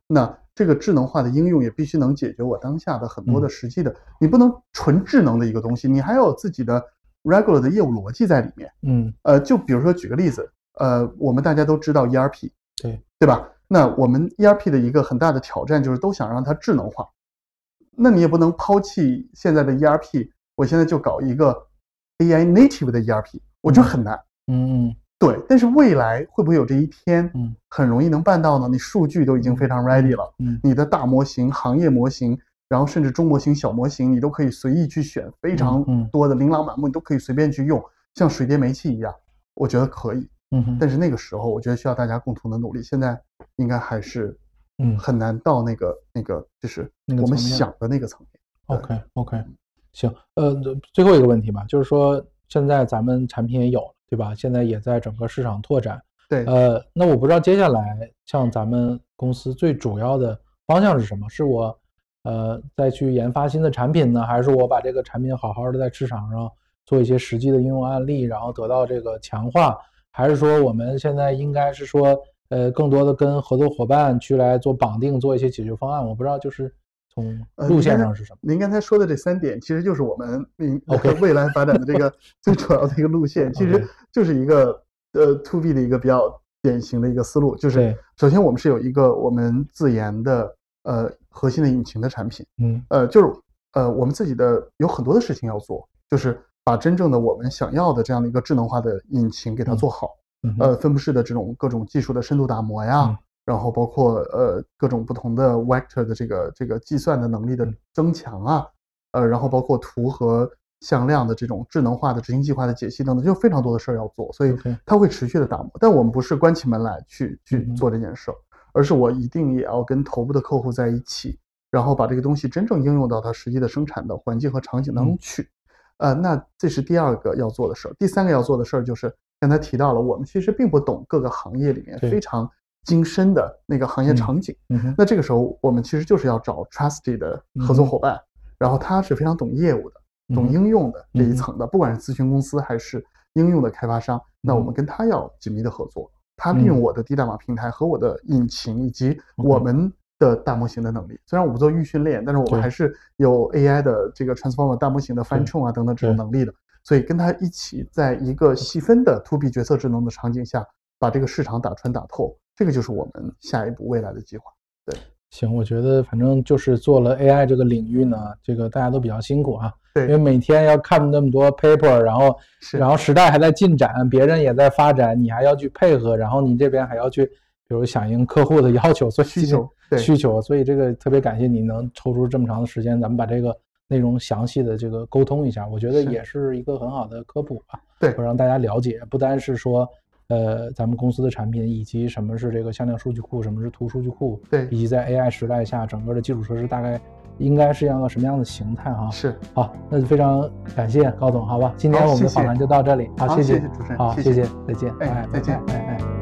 那这个智能化的应用也必须能解决我当下的很多的实际的，你不能纯智能的一个东西，你还要有自己的 regular 的业务逻辑在里面。嗯，呃，就比如说举个例子，呃，我们大家都知道 ERP，对对吧？那我们 ERP 的一个很大的挑战就是都想让它智能化。那你也不能抛弃现在的 ERP，我现在就搞一个 AI native 的 ERP，我觉得很难。嗯，对。但是未来会不会有这一天？嗯，很容易能办到呢？你数据都已经非常 ready 了，嗯，你的大模型、行业模型，然后甚至中模型、小模型，你都可以随意去选，非常多的琳琅满目，你都可以随便去用，像水电煤气一样，我觉得可以。嗯，但是那个时候，我觉得需要大家共同的努力。现在应该还是。嗯，很难到那个那个，就是我们想的那个层面。OK OK，行，呃，最后一个问题吧，就是说现在咱们产品也有，对吧？现在也在整个市场拓展。对，呃，那我不知道接下来像咱们公司最主要的方向是什么？是我呃再去研发新的产品呢，还是我把这个产品好好的在市场上做一些实际的应用案例，然后得到这个强化？还是说我们现在应该是说？呃，更多的跟合作伙伴去来做绑定，做一些解决方案。我不知道，就是从路线上是什么。您刚才说的这三点，其实就是我们嗯 OK 未来发展的这个 最主要的一个路线，其实就是一个呃 To B 的一个比较典型的一个思路，就是首先我们是有一个我们自研的呃核心的引擎的产品，嗯，呃，就是呃我们自己的有很多的事情要做，就是把真正的我们想要的这样的一个智能化的引擎给它做好，呃，分布式的这种各种技术的深度打磨呀。然后包括呃各种不同的 vector 的这个这个计算的能力的增强啊，呃，然后包括图和向量的这种智能化的执行计划的解析等等，就非常多的事儿要做，所以它会持续的打磨。但我们不是关起门来去去做这件事儿，而是我一定也要跟头部的客户在一起，然后把这个东西真正应用到它实际的生产的环境和场景当中去。呃，那这是第二个要做的事儿。第三个要做的事儿就是刚才提到了，我们其实并不懂各个行业里面非常。精深的那个行业场景，那这个时候我们其实就是要找 trusted 的合作伙伴，然后他是非常懂业务的、懂应用的这一层的，不管是咨询公司还是应用的开发商，那我们跟他要紧密的合作。他利用我的低代码平台和我的引擎以及我们的大模型的能力，虽然我不做预训练，但是我们还是有 AI 的这个 transformer 大模型的翻冲啊等等这种能力的，所以跟他一起在一个细分的 to B 决策智能的场景下，把这个市场打穿打透。这个就是我们下一步未来的计划。对，行，我觉得反正就是做了 AI 这个领域呢，这个大家都比较辛苦啊。对，因为每天要看那么多 paper，然后然后时代还在进展，别人也在发展，你还要去配合，然后你这边还要去，比如响应客户的要求，所以需求需求，所以这个特别感谢你能抽出这么长的时间，咱们把这个内容详细的这个沟通一下，我觉得也是一个很好的科普吧。对，让大家了解，不单是说。呃，咱们公司的产品以及什么是这个向量数据库，什么是图数据库，对，以及在 AI 时代下，整个的基础设施大概应该是样个什么样的形态哈？是，好，那就非常感谢高总，好吧？今天我们的访谈就到这里，好，谢谢主持人，好，谢谢，再见，哎，再见，哎哎。